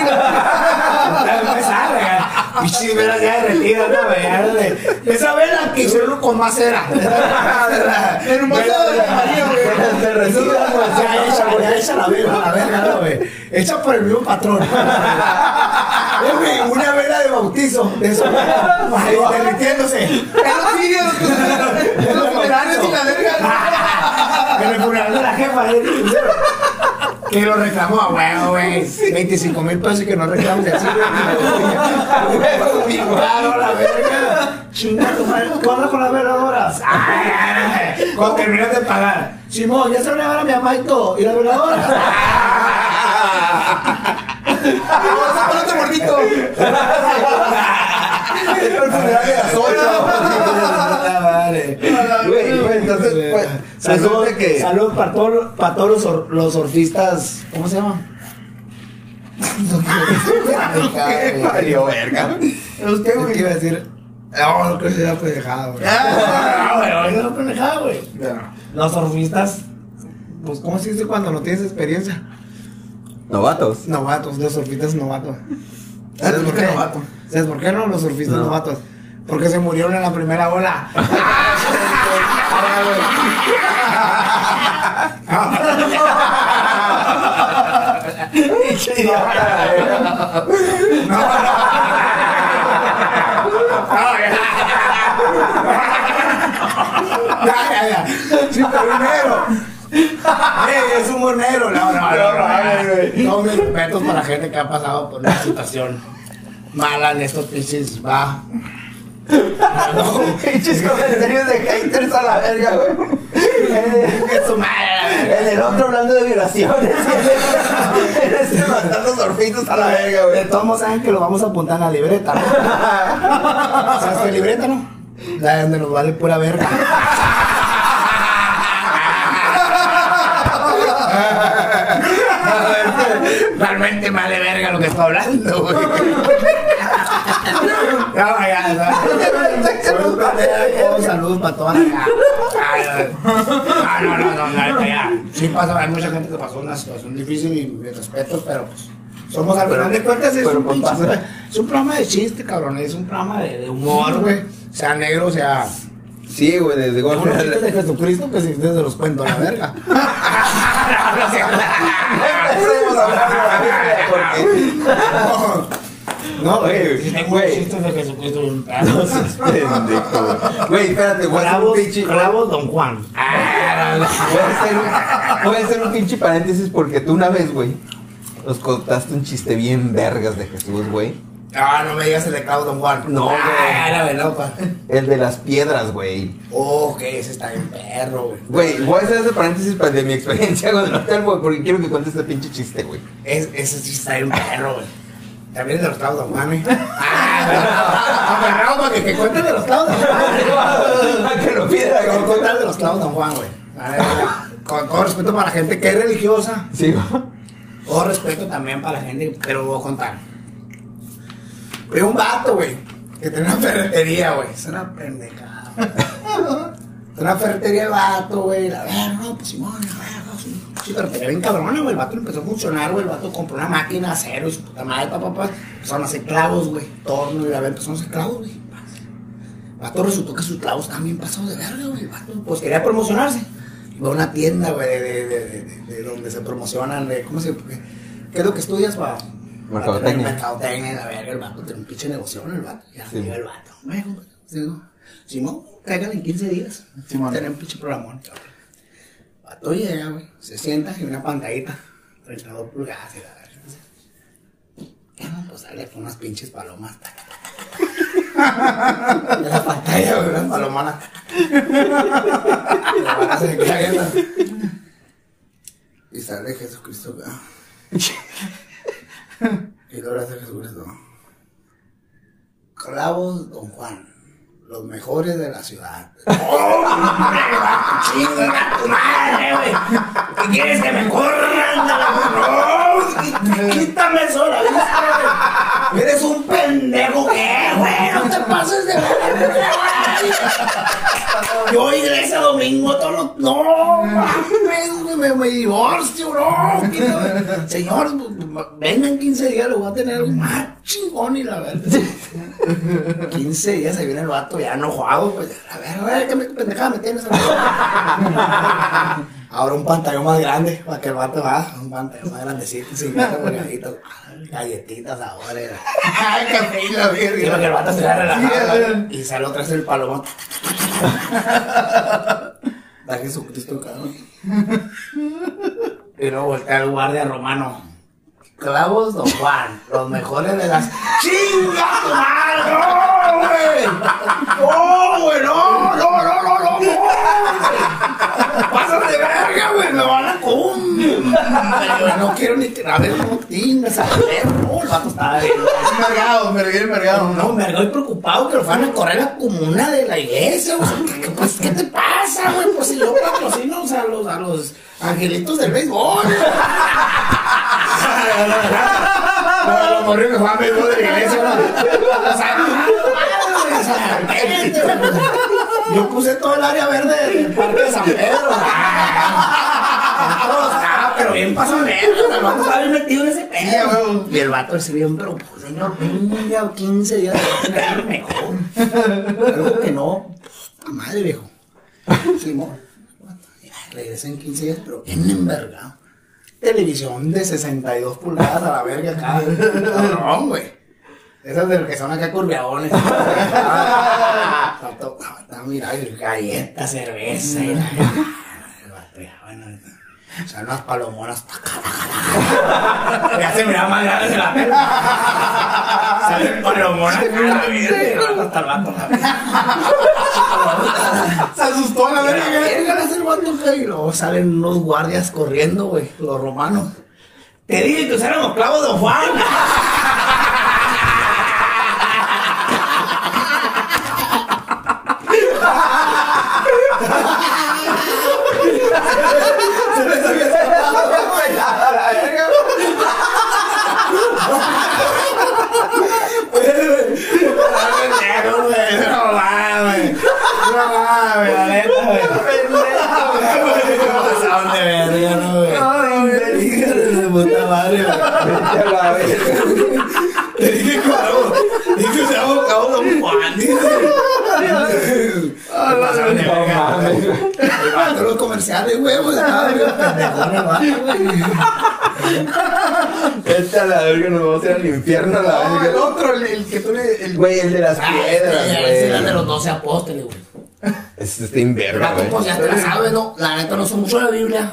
Pichis velas ya derretidas, no, güey, ya de- Esa vela que hicieron con más cera. En un vaso de María, güey. Ya hecha, güey, ya hecha la vela, la verga, no, güey. Hecha por el mismo patrón. Eh, una vela de bautizo, de eso, derritiéndose. Es los vídeos, de los funerales y la verga. El funeral de la jefa. Que lo reclamó a huevo, güey. 25 mil pesos y que no reclamos y así, güey. Claro, la verga. Chinga tu madre. ¿Tú hablas con las veladoras? Cuando terminas de pagar. Simón, ya se van a llevar a mi mamá y todo. ¿Y las veladoras? Vamos a poner otro gordito. Era el funeral de las ocho. Vale. Güey, güey, entonces, pues, Salud, que. salud para todos, para todos los, or- los surfistas. ¿Cómo se llaman? Valió verga. ¿Los qué, ¿Qué güey? iba a decir? No, no creo que sea pendejada, güey. No, güey, no es pendejada, güey. Los surfistas, pues, ¿cómo se dice cuando no tienes experiencia? Novatos. Novatos, los surfistas novatos. ¿Sabes por qué? ¿Sabes por qué no? Los surfistas No. novatos. Porque se murieron en la primera ola. Ey, es humor negro. No, no, no, mis respetos para la gente que ha pasado por una situación mala en estos pinches. Va. Pinches comentarios de haters a la verga, güey. En el otro hablando de violaciones. En este matando surfitos a la verga, De güey. todos modos saben que lo vamos a apuntar en la libreta, ¿no? ¿Sabes qué libreta, no? La donde nos vale pura verga. Realmente me vale verga lo que estoy hablando, güey. No, ya, ya. Salud para todos, salud para todas. ya. Ay, ay. No, no, no, no, la ya. Sí pasa, hay mucha gente que pasó una situación difícil y mis respetos, pero pues. Somos al final de cuentas, es un, pues, es un programa de chiste, cabrón. Es un programa de, de humor, güey. Sea negro, sea. Sí, güey, desde Unos chistes de Jesucristo que si ustedes se los cuento a la verga. No, Güey. Tengo güey. de Jesucristo No güey. Espérate, voy a hacer un pinche. clavos Don Juan. Voy a hacer un pinche paréntesis porque tú una vez, güey, nos contaste un chiste bien vergas de Jesús, güey. Ah, no me digas el de clavos Don Juan. No, güey. Ah, era verdad, pa. El de las piedras, güey. Oh, que ese está bien perro, güey. Güey, voy a hacer ese paréntesis para de mi experiencia con el hotel, güey, porque quiero que cuentes este pinche chiste, güey. Es, ese sí está bien perro, güey. También es de los clavos Don Juan, ¿eh? Ah, agarrado para que, que cuenten de los clavos Don Juan. que lo Que pida, voy a contar de los Don Juan, güey. Con todo respeto para la gente que es religiosa. Sí, güey. Todo respeto también para la gente, pero voy a contar. Fue un vato, güey, que tenía una ferretería, güey. Es una pendejada. Es una ferretería de vato, güey. La verdad, no, pues Simón, la verga, sí. Pero tenía bien cabrona, güey. El vato empezó a funcionar, güey. El vato compró una máquina, acero y su puta madre, papá, papá. Empezaron a hacer clavos, güey. Torno y la verdad, empezaron a hacer clavos, güey. El vato resultó que sus clavos bien pasados de verga, güey. El vato, pues quería promocionarse. Iba a una tienda, güey, de, de, de, de- de donde se promocionan, ¿cómo se qué es lo que estudias para? Mercadotecnia. Mercadotecnia, la verga, el vato tiene un pinche negocio, el vato. Ya Sí. el vato. Oye, compadre, sí, no. Simón, caigan en 15 días. Simón. Tienen un pinche programón, vato llega, güey, se sienta en una pantallita, 32 pulgadas y la verga. Ya, no, pues sale con unas pinches palomas. taca, taca, taca. En la pantalla, güey, unas palomonas. Y la banda se viendo. Y sale Jesucristo acá. Y luego hace Jesucristo. Clavos, Don Juan. Los mejores de la ciudad. ¡Chinga tu madre, güey! ¿Qué quieres que me corran? ¡No! quí- ¡Quítame eso de la vista, güey! ¡Eres un pendejo! ¿Qué, güey? ¡No te pases de verga, güey! Yo iglesia domingo todos los... ¡No! mames, Me, me divorcio, no. Señor, vengan 15 días, lo voy a tener más chingón y la verdad. 15 días ahí viene el vato ya enojado, pues. A ver, a ver, ¿qué me- pendejada me tienes? Ahora un pantallón más grande, para que el vato va, un pantallón más grandecito, 50 pulgaditas, galletitas ahora. era. Ay, la verga. Sí, para que el vato se vea relajado. Y sale otra vez el palomón. Da Jesucristo, cabrón. Y luego voltea el guardia romano. Clavos Don Juan, los mejores de las. ¡Chinga! ¡No, güey! ¡No, güey! ¡No, no, no, no, no! no güey! ¡Pásate de verga, güey! ¡Me van a comer! No quiero ni que. A ver, no tingas, a ver, no, el vato. Envergado, me regué envergado. No, me voy preocupado que lo van a correr a la comuna de la iglesia. ¿qué- pues, ¿qué te pasa, güey? Pues si yo patrocino a los, a los angelitos del béisbol. No, los morrillos que juegan béisbol de la iglesia, ¿no? O sea, Yo puse todo el área verde del parque de San Pedro. Ah, pero bien pasado verga, el vato estaba bien metido en ese pedo. Y el vato ese bien, pero pues, señor, venga, 15 días de mejor. Algo que no. puta madre, viejo. Simón. Regresé en 15 días, pero bien envergado. Televisión de 62 pulgadas a la verga acá. Cabrón, güey. Esas de que son acá curveadones. Tanto, está mira, galletas, cerveza y la. Bueno, o sea, unas palomonas. Ya se miraba más grande de la verga. Salen palomonas. Hasta el vato. Se asustó la Y la verga. y luego salen unos guardias corriendo, güey, los romanos. Te dije que usaran los clavos de Juan. Pendejo, güey, no mames. Que se llama Cabo Don Juan. No güey. güey. Vato, los comerciales, güey, pues estaba bien pendejón el vato, güey. Vete a la verga, nos vamos a ir al infierno a la No, el otro, el, el que tú le. El Güey, el de las Ah, piedras, ese era de güey. los 12 apóstoles, güey. Este está verga, Vato, pues güey. ya te la sabes, ¿no? La neta no sé mucho de la Biblia.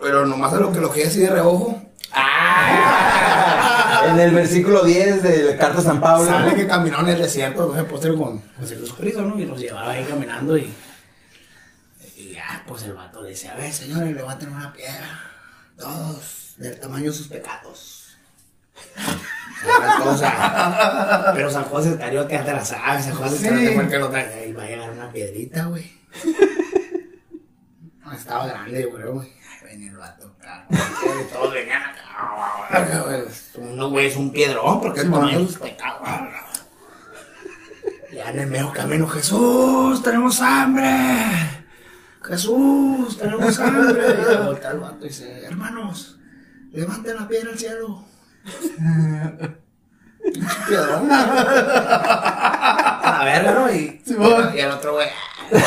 Pero nomás a lo que lo que así de reojo. ¡Ah! En el versículo 10 de la carta a San Pablo. Sale que caminó en el desierto, no sé, apóstol con Jesucristo, ¿no? Y los llevaba ahí caminando y. Y ya, pues el vato decía, a ver, señores, levanten una piedra. Todos, del tamaño de sus pecados. Cosa. Pero San José Iscariote ya te la sabes, San José Iscariote fue el que lo trae. Ahí va a llegar una piedrita, güey. No, estaba grande, güey, güey. Venía el vato, Todos venían acá. güey. Es un piedrón, porque es de sus pecados. Ya en el medio camino, Jesús, tenemos hambre. Jesús, tenemos hambre. Y se voltea el vato y dice, hermanos, levanten la piedra al cielo. Pinche piedrón. A la verga, ¿no? Y, y el otro güey. Ah, Cagazón, el otro.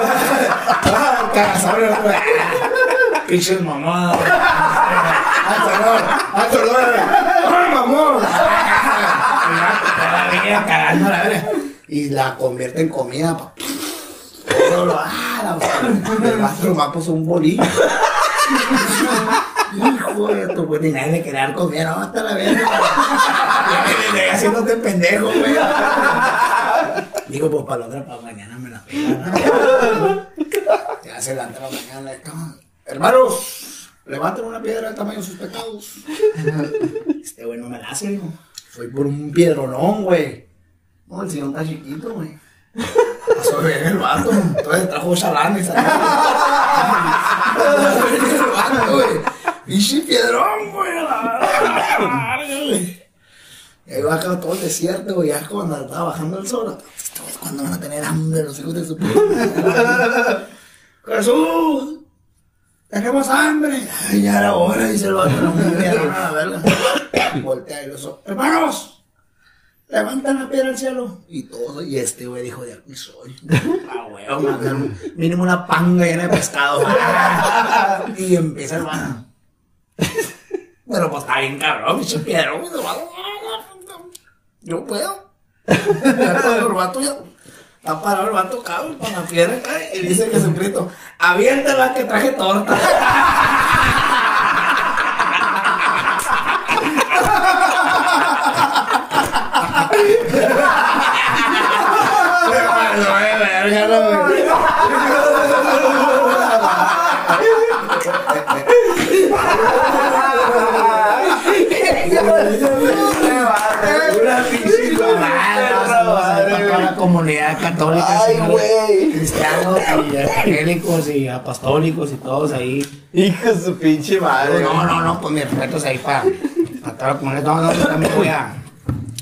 Pinches mamadas. Ah, perdón. Ah, perdón. Ah, mamón. Todavía cagando la verga. Y la convierte en comida, pa. Ah, la- El vato va puso un bolillo. Hijo de tu puta, y nadie le quería dar comida, no, hasta la verga. Ya me haciéndote pendejo, güey. Digo, pues para la otra, para mañana me la. Ya se la entra mañana. cabrón. Hermanos, levanten una piedra del tamaño de sus pecados. Este güey no me la hace, digo. Soy por un piedronón, güey. No, el señor está chiquito, güey. Pasó bien el vato. Entonces trajo chalán y salió. el vato, güey. Pinche piedrón, güey. a la verga, güey. Y ahí todo el desierto, güey. Ya cuando estaba bajando el sol. Estos cuando van a tener hambre los hijos de su puta. Jesús. Tenemos hambre. Ay, ya era hora, dice el vato. No a. Voltea y los ojos. Hermanos. Levantan la piedra al cielo. Y todo, y este güey dijo, de aquí soy. Ah, man, mínimo una panga llena de pescado. y empieza el. Pero pues está bien cabrón, pinche piedra. güey, Yo puedo. El vato ya. Está parado el vato, cabrón, con la piedra cae. Y dice Jesucristo, aviéntala que traje torta. Se pasó de verga, no, güey. Una pinche mamada, para toda la comunidad católica, Ay, güey. cristianos y evangélicos y apostólicos y todos ahí. Hijo de su pinche madre. No, no, no, pues mis respetos ahí para, para toda la comunidad. No, no, yo también voy a.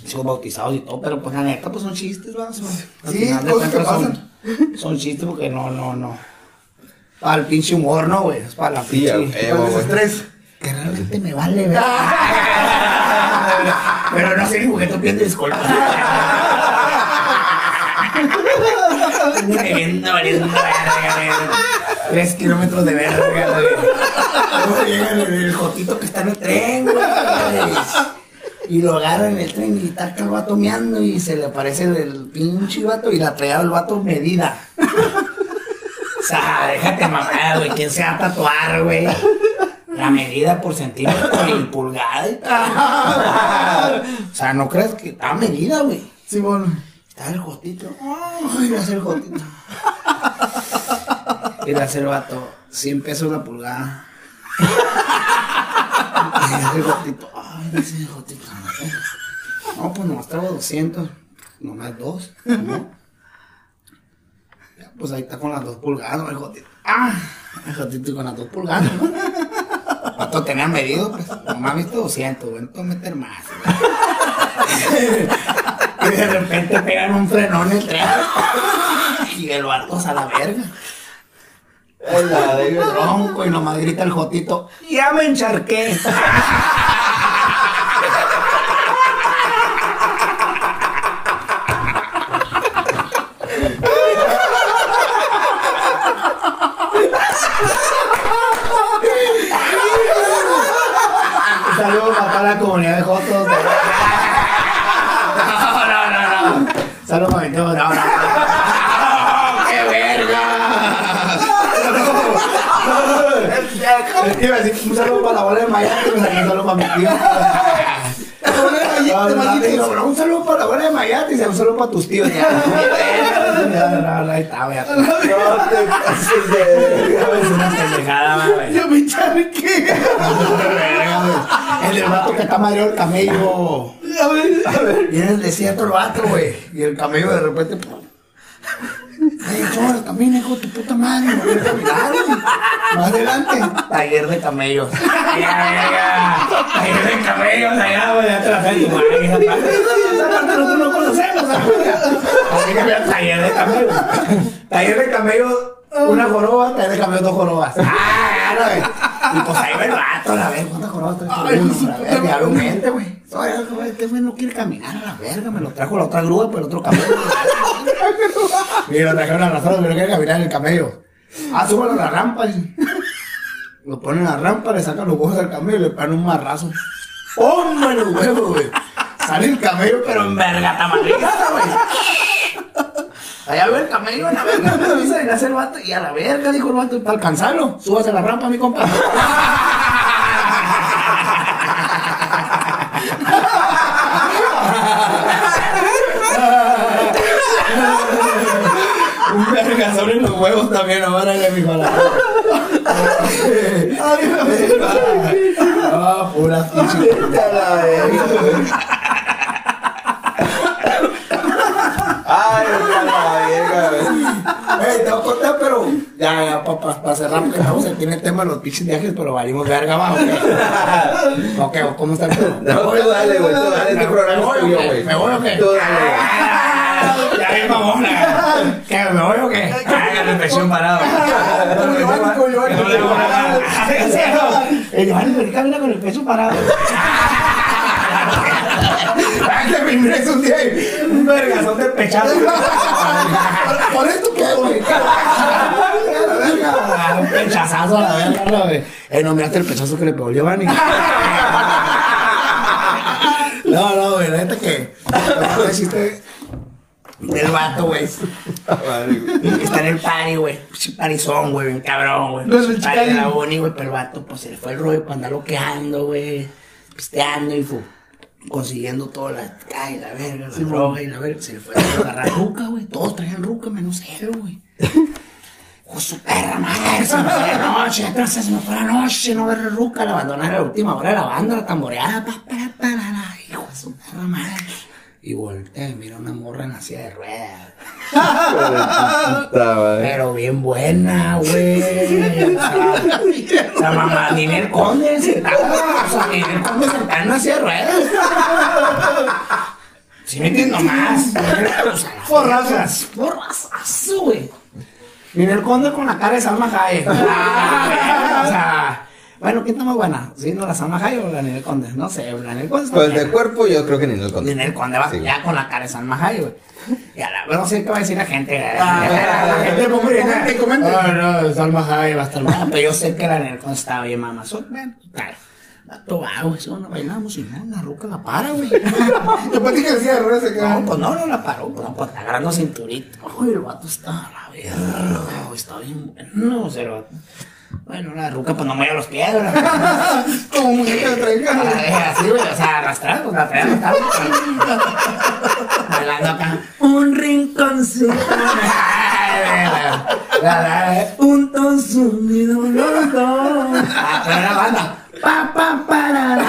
Son bautizados y todo, pero pues la neta, pues son chistes, ¿verdad? Son, Sí, final de cosas que cuentas pasan. Son, son chistes porque no, no, no. Para el pinche humor, ¿no, güey? Es para la Sí, pinche. huevo, Para el güey. desestrés. que realmente me vale, ¿verdad? Pero no sé ni por qué tú pides disculpas. Valiendo, valiendo, verga. Tres kilómetros de verga, güey. Luego llega el, el jotito que está en el tren, güey. Y lo agarra en el tren y acá el vato meando y se le aparece el, el pinche vato y la trae al vato medida. O sea, déjate mamada, güey. ¿Quién se va a tatuar, güey? La medida por centímetro y pulgada y tal. O sea, no crees que está medida, güey. Sí, bueno. Está el jotito. Ay, va a ser el jotito. Y le hace el vato. 100 pesos la pulgada. Y le hace el jotito. Ay, le hace el. No, pues nomás traigo 200. Nomás dos. ¿no? Ya, Pues ahí está con las dos pulgadas, el jotito. Ah, el jotito con las dos pulgadas, ¿no? El vato tenía medido, pues. Nomás viste 200, güey. No te voy a meter más. Y de repente pegan un frenón en el tren. Y el vato a la verga. Ay, la verga. Tronco y nomás grita el jotito. Ya me encharqué. Saludos para la comunidad de Jotos. No, no, no, no. Saludos para mi tío. No, no. ¡Qué verga! Iba a decir un saludo para la bola de Miami, un saludo para mi tío. No, no, no, digo, pero un saludo para la bola de Miami y un saludo para tus tíos. Ya, Ya, no, no, ahí está, ya. No te pases de Es una pendejada, güey. Yo me charqué. El vato que está mareado el camello. A ver, a ver. Viene el desierto el vato, güey. Y el camello de repente. ¡pum! Ay, chora, camina, hijo de tu puta madre. No quiero caminar, güey. Más adelante. Taller de camellos. Ya, ya, ya. Taller de camellos, allá, güey. Ya te la tu madre. Esa parte, esa parte nosotros no conocemos, Así que vea, taller de camellos. Taller de camellos, una joroba, taller de camellos, dos jorobas. Ah, ya, güey. Y pues ahí va el vato, a ver, ¿cuántas jorobas trae? Ay, Uno, su a ver, diablemente, güey. Este güey no quiere caminar a la verga, me lo trajo la otra grúa, pero el otro camello. Y lo trajeron a la zona, pero quiere caminar en el camello. Ah, súbalo a la rampa. dice. Lo ponen a la rampa, le sacan los huevos al camello y le pegan un marrazo. ¡Hombre, los huevos, güey! Sale el camello, pero en verga tamarriza, güey. Allá ve el camello a la verga, me avisa y le hace el vato. Y a la verga, dijo el vato, para alcanzarlo, súbase a la rampa, mi compa. Un verga sobre los huevos también, ahora le mi palabra. Ah, pura pinche. Vete a la verga, güey. Ay, vete a la verga, güey. Ey, te voy a contar, pero ya, ya, para pa, cerrar, porque estamos aquí en el tema de los pinches viajes, pero valimos verga abajo. Ok, ok, ¿cómo está el? No, tú dale, güey, tú dale, este programa es tuyo, güey. ¿Me voy o qué? Tú dale. Ya, mamona. ¿Qué, me voy o qué? Ay, un parado. El ¿por qué camina con el pecho parado? Me ingreso un día y un vergazón de pechazo. Por esto qué, güey. Un pechazazo a la verga, güey. Eh, no, miraste el pechazo que le pegó el Giovanni. No, no, güey, la neta que. No existe del vato, güey. Está en el party, güey. Parizón, güey, bien cabrón, güey. No, el party de la. Boni, güey, pero el vato, pues se le fue el rollo para andar loqueando, güey. Pisteando y fue consiguiendo toda la. Ay, la verga, la droga y la verga. Se le fue a agarrar ruca, güey. Todos traían ruca, menos él, güey. Hijo su perra madre, se me fue la noche, entonces se me fue la noche, no ver ruca, la abandonaron a la última hora de la banda, la tamboreada, pa, pa, pa, la, la, hijo de su perra madre. Y volteé, y mira una morra en la silla de ruedas. Pero bien buena, güey. O sea, o sea, mamá, ni en el conde sentada. O sea, ni en el conde silla de ruedas. Si me entiendo más. O sea, Porrazas. Porrazas, güey. Ni en el conde con la cara de Salma Hayek. Ah, o sea, bueno, ¿quién está más buena? ¿Sí, no, la Salma Hayek o la Ninel Conde? No sé, la Ninel Conde está Pues de cuerpo yo creo que ni en el conde. Ninel Conde va Sí. ya con la cara de Salma Hayek, güey. Y a la no sé qué va a decir la gente. Ah, la gente comente, comente, comente. No, no, Salma Hayek va a estar mal. Pero yo sé que la Ninel Conde estaba bien mamazón. Bueno, claro. Vato va, güey, eso no bailamos y no, la ruca la para, güey. Pensé que decía de ruedas se No, quedaron. pues no, no la paró, pues, no, pues está agarrando cinturita. Uy, el vato está a la verga, está bien bueno, o sea, el vato- Bueno, la ruca pues no mueve los pies, ¿verdad? Como muñeca de traiga. Es así, güey, o sea, arrastrando, la trae arrastrando. Bailando acá. Un rinconcito. Un ton sumido, los dos. Ah, banda. Pa, pa, para.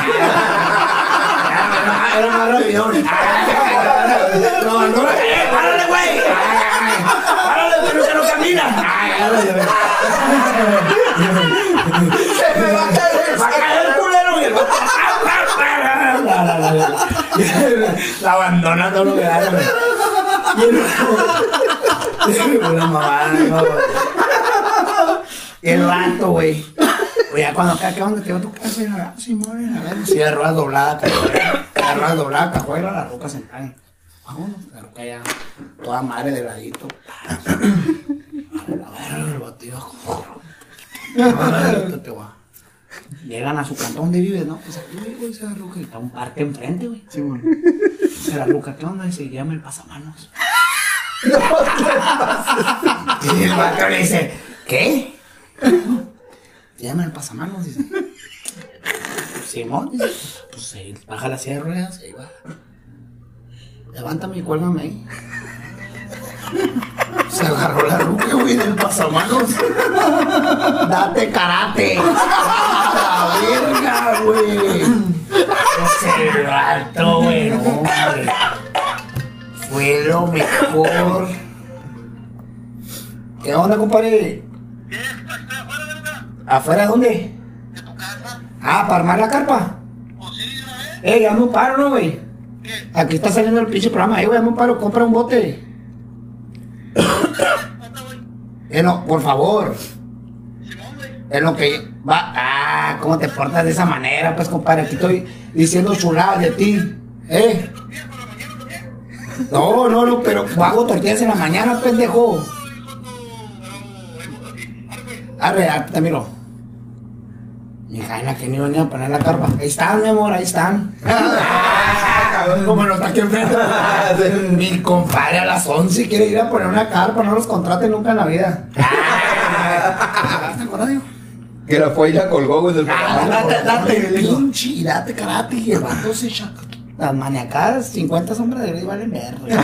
Era abandona. ¡Eh, párale, güey! ¡Párale, pero no camina! Se me va a caer. Va a caer el culero La, la, la, la. La abandona todo lo que da. Y el- Una güey. Y el vato, güey. Oye, cuando acá, ¿qué onda? ¿Te va tu casa? Y la sí, muere, a ver. Sí, de ruedas doblada. De ruedas doblada, cajuela, la roca sentada. Vámonos, la roca ya, toda madre de ladito. A ver, el Ahorita te voy a- Llegan a su cantón donde vives, ¿no? Pues aquí vivo, dice la ruca, y está un parque enfrente, güey. Sí, bueno. Dice la ¿qué onda? Dice, llama el pasamanos. y el vato le dice, ¿qué? Llama el pasamanos, dice. Simón, dice, pues se baja la silla de ruedas, ahí va. Levántame y cuélgame ahí. Se agarró la ruca, güey, del pasamanos. Date karate. La verga, güey. Ese vato, güey, güey. Fue lo mejor. ¿Qué onda, compadre? ¿Afuera de dónde? Ah, para armar la carpa. Eh, dame un paro, ¿no, güey? Aquí está saliendo el pinche programa, eh, güey, dame un paro, compra un bote. Eh, no, por favor. Es lo que va. Ah, ¿cómo te portas de esa manera? Pues, compadre, aquí estoy diciendo chuladas de ti. ¿Eh? No, no, no, pero hago tortillas en la mañana, pendejo. Arre, ah, te miro. Mi jaina que ni venía a poner la carpa. Ahí están, mi amor, ahí están. Como no está aquí enfrente. Mi compadre a las 11 quiere ir a poner una carpa, no los contrate nunca en la vida. ¿Te acuerdas, digo? Que la fue y la colgó, güey, Ah. Date, date, pinche, date karate y el vato se echa las maniacadas, 50 sombras de Grey valen verga.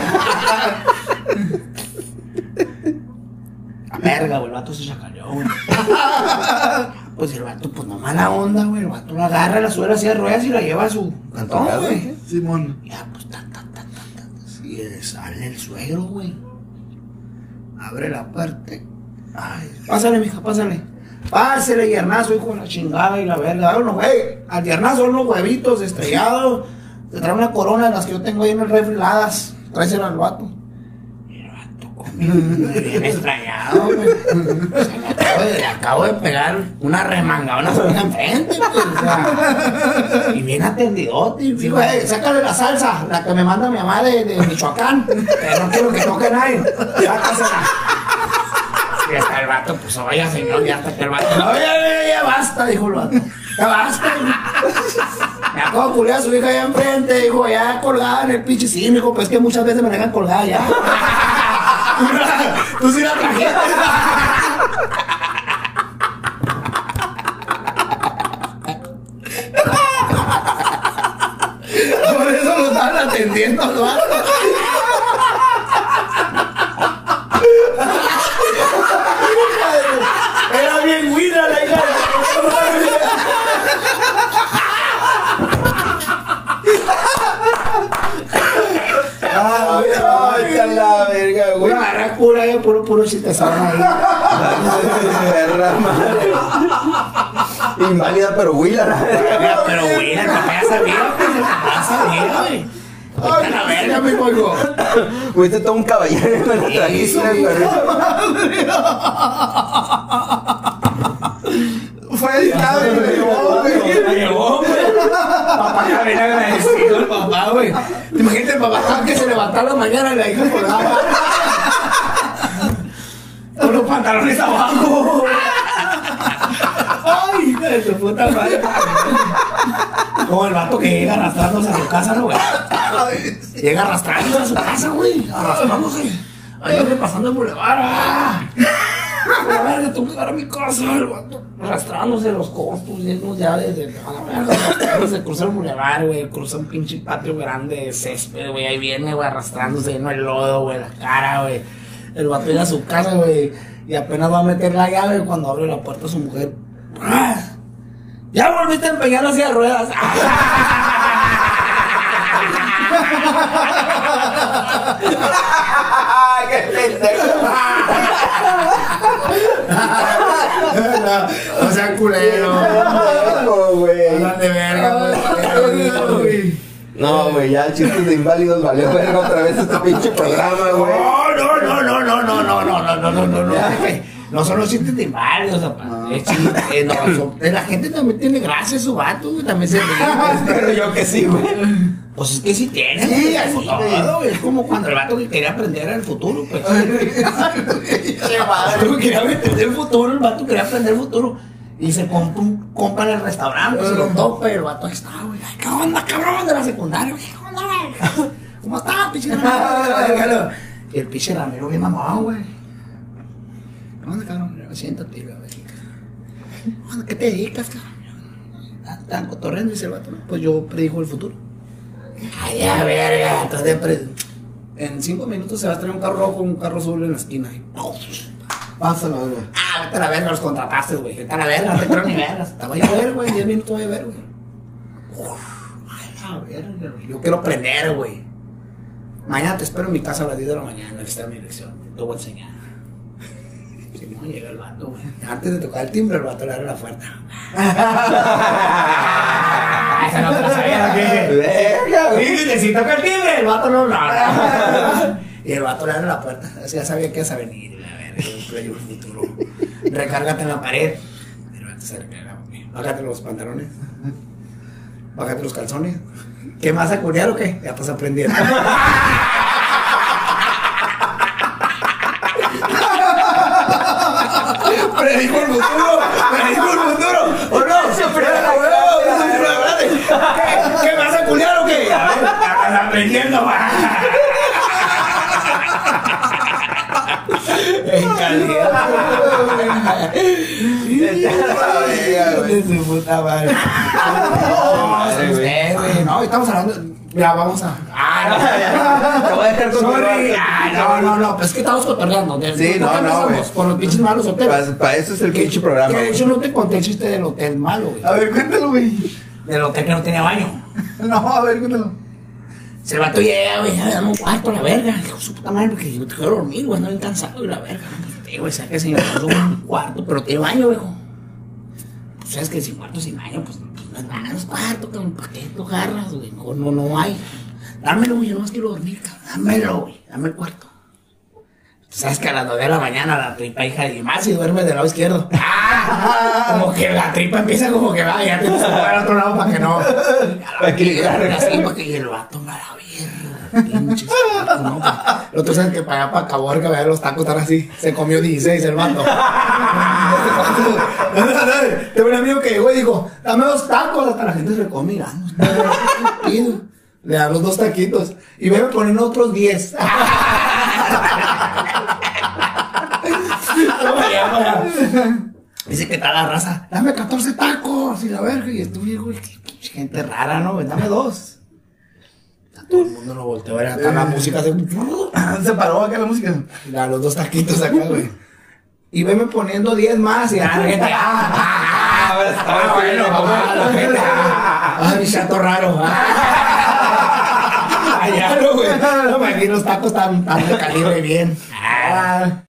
Verga, güey, el vato se chacaleó, güey. Pues el vato, pues no mala onda, güey. El vato lo agarra, la sube así de ruedas y la lleva a su cantón, güey. Simón. Ya, pues, ta, ta, ta, ta, ta. Sí, sale el suegro, güey. Abre la puerta. Ay, pásale, mija, pásale. Pásale, yernazo, hijo de la chingada y la verga. Unos, güey. Al yernazo, unos huevitos estrellados. Te trae una corona de las que yo tengo ahí en el refri, heladas. Tráesela al vato. Bien extrañado, güey. O sea, le acabo de, le acabo de pegar una remangada, una enfrente, pues, o sea. Y bien atendidote. Y digo, "Ey, sácale la salsa, la que me manda mi mamá de, de Michoacán. Pero no quiero que toque nadie. Sácasela. Y hasta el vato, pues vaya señor, y hasta que el vato, no, ya, ya, ya basta, dijo el vato. Ya basta. Me acabo de culiar a su hija allá enfrente, dijo, ya colgada en el pinche. Sí, mijo, pues es que muchas veces me dejan colgada ya. Tú sí la trajiste. Por eso lo estaban atendiendo al. Era bien buena la hija Ay, ay, a la verga, güey. Una agarra cura ahí, puro, puro chistezón ahí. Perra madre. Inválida, pero huila la verga. Pero güey, el papá ya sabía, pues, el papá ya sabía, güey. Vete a la verga, mi pollo. Fuiste todo un caballero y me lo trajiste, güey. Fue editado y me llevó, güey. La llevó, güey. Papá ya bien agradecido el papá, güey. ¿Te imaginas el papá que se levantaba a la mañana y la hija colgaba? Con los pantalones abajo. Ay, hija de su puta madre. Como el vato que llega arrastrándose a su casa, ¿no, güey? Llega arrastrándose a su casa, güey. Arrastrándose. Ahí pasando el bulevar. La verga, tengo que llegar a mi casa, el vato. Arrastrándose los costos, llenos ya desde. A la verga. Cruza el bulevar, güey. Cruza un pinche patio grande de césped, güey. Ahí viene, güey, arrastrándose lleno de lodo, güey, la cara, güey. El vato llega a su casa, güey. Y apenas va a meter la llave cuando abre la puerta su mujer. Ya volviste a empeñar hacia ruedas. ¡Qué pendejo! No sean culero. Pendejo, güey. No, güey, ya chistes de inválidos valió verga otra vez este pinche programa, güey. No, no, no, no, no, no, no, no, no, no, no, no, no. No son los chistes de inválidos, papá. Es chiste, eh, no, son- la gente también tiene gracia su vato, güey, también se ríe. Pero yo que sí, güey. Pues es que sí tiene, Sí, güey, así, güey. Es como cuando el vato que quería aprender el futuro, pues. El vato que quería aprender el futuro, el vato quería aprender el futuro. Y se compra, un, compra en el restaurante, pues, se lo topa y el vato está, güey. Ay, ¿Qué onda, cabrón? De la secundaria, güey. ¿Qué onda, güey? ¿Cómo estás, pinche Ramiro? Y el pinche Ramiro bien mamado, güey. ¿Qué onda, cabrón? Siéntate, güey. ¿Qué te dedicas, cabrón? Tan cotorreando, dice el vato. Pues yo predijo el futuro. Ay, a verga. Entonces, pre- en cinco minutos se va a traer un carro rojo, un carro azul en la esquina. Y, Pásalo, güey. ah, vete a la verga, los contrataste, güey. Vete a la verga, no te creo ni vergas. Te voy a ver, güey. En diez minutos voy a ver, güey. A verga, güey. Yo quiero aprender, güey. Mañana te espero en mi casa a las 10 de la mañana. Esta es mi lección. Te voy a enseñar. No, llega el vato, güey. Antes de tocar el timbre, el vato le abre la puerta. Esa no te la sabía. Verga, si toca el timbre, el vato no lo abre. Y el vato le abre la puerta. Así ya sabía que ibas a venir. yo playo el futuro. Recárgate en la pared. El vato se recarga. Bájate los pantalones. Bájate los calzones. ¿Qué más a culiar o qué? Ya estás aprendiendo. predijo el futuro. Predijo el futuro. ¿O no? ¿Qué, ¿Qué vas a culiar o qué? A ver, aprendiendo, va. En calidad. De su puta madre. No, estamos hablando. Ya, vamos a. Ah, Te voy a dejar no. con Sorry. Ah, no, no, no. Pues es que estamos cotorreando. Sí, ¿por no, no, güey. Con los pinches malos hoteles. Para, eso es el Que- pinche programa. Que de güey. hecho no te conté el chiste del hotel malo, güey. A ver, cuéntalo, güey. Del hotel que no tenía baño. No, a ver, cuéntalo. Se el vato llega, güey, ya dame un cuarto a la verga. Dijo su puta madre, porque yo te quiero dormir, güey, no bien cansado y la verga. Pues, güey, saque señor, un cuarto, pero tiene baño, viejo. Pues sabes que sin cuarto, sin baño, pues, pues no es nada, no es cuarto, cabrón. ¿Para qué lo agarras, güey? No, no, no hay. Dámelo, güey, yo nomás quiero dormir, cabrón. Dámelo, güey, dame el cuarto. Sabes que a las 9 de la mañana la tripa hija de más y duerme del lado izquierdo. ¡Ah! Como que la tripa empieza como que va, ya tienes que jugar al otro lado para que no. Para equilibrar. Así, para que el vato me la. Pinches ¿no? Lo otro sabes que para allá, para Caborca, vea los tacos están así. Se comió 16 el vato. Tengo un amigo que llegó y dijo, dame dos tacos. Hasta la gente se come mirando. Le dan los dos taquitos. Y me ponen otros 10. Toma ya, para. Dice que está la raza, dame 14 tacos y la verga. Y estuve, güey, gente rara, ¿no? Dame dos. Todo el mundo lo volteó a ver acá la música se... Se paró acá la música. Da los dos taquitos acá, güey. Y veme poniendo 10 más y ah, la gente, ah, ah, ah, ah, bueno, bueno, ah, la gente, ah, ah, mi chato raro. Ah, Ah, ya no, güey. No, aquí los tacos están, están de calibre bien. Ah,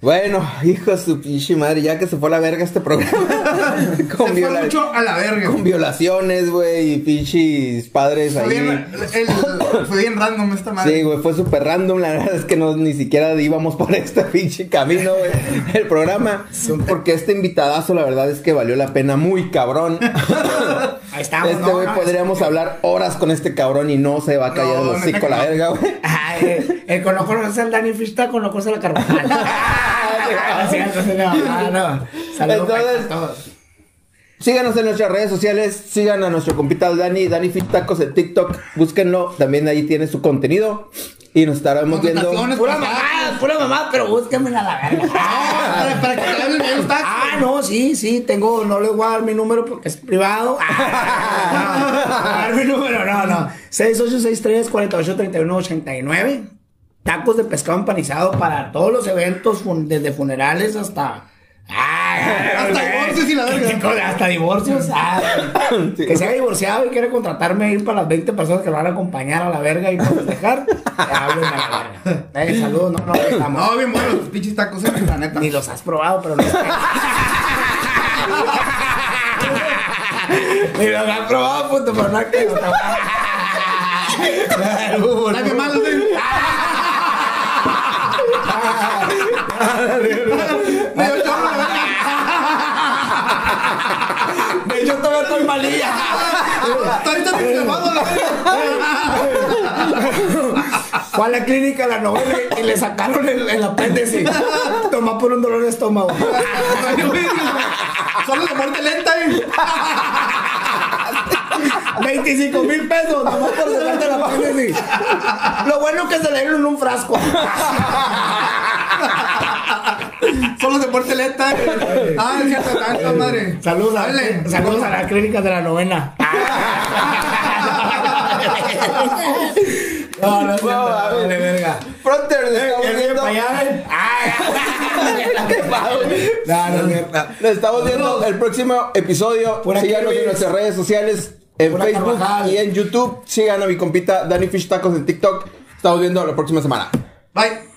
Bueno, hijo de su pinche madre, ya que se fue a la verga este programa. con, Se fue mucho a la verga. con violaciones, güey, y pinches padres Fue ahí. bien, el- fue bien random esta madre. Sí, güey, fue súper random. La verdad es que no ni siquiera íbamos por este pinche camino, güey. El programa. Porque este invitadazo, la verdad es que valió la pena muy cabrón. ahí estamos, Este güey No, podríamos hablar horas con este cabrón y no se va a callar el hocico la verga, güey. Ay, el, el que no conoce al Dani Fish con conoce a la Carvajal. Ah, entonces, no, ah, no. Entonces- todos. Síganos en nuestras redes sociales, sigan a nuestro compita Dani, Dani Fit Tacos en TikTok, búsquenlo, también ahí tiene su contenido y nos estaremos viendo. Pura mamá, pura mamá, pero búsquenme a la verga. Para, para que hablen tacos. Ah, no, sí, sí, tengo, no les voy a dar mi número porque es privado. Ah, no, no a dar mi número, no, no. 6863-4831-89. Tacos de pescado empanizado para todos los eventos, fun- desde funerales hasta. Ah, Hasta divorcios y la verga. Hasta divorcios. Ah, Sí. Que se haya divorciado y quiere contratarme ir para las 20 personas que lo van a acompañar a la verga y para festejar. Háblenme a la verga. Eh, saludos, no, no, estamos. No, bien buenos los pinches tacos, eh, la neta. Ni los has probado, pero no. Ni los has probado, puto, pero no bien malo, sí. Medio chorro, la verga. De hecho, todavía estoy malilla. Ahorita te quemando la. Fue a la clínica la novela y le sacaron el, el apéndice. Toma por un dolor de estómago. Solo de muerte lenta. 25 mil pesos, nomás por sacarte el apéndice. Lo bueno que se le dieron en un frasco. Solo de muerte lenta, eh. Ah, es cierto, tanta madre. Saludos a, Dale. saludos a la clínica de la novena. No, no No, a ver. verga. Fronter. No, no es cierto. Nos estamos viendo el próximo episodio. Síganos en nuestras redes sociales, en Facebook Carvajal. y en YouTube. Sigan a mi compita Danny Fish Tacos en TikTok. Estamos viendo la próxima semana. Bye.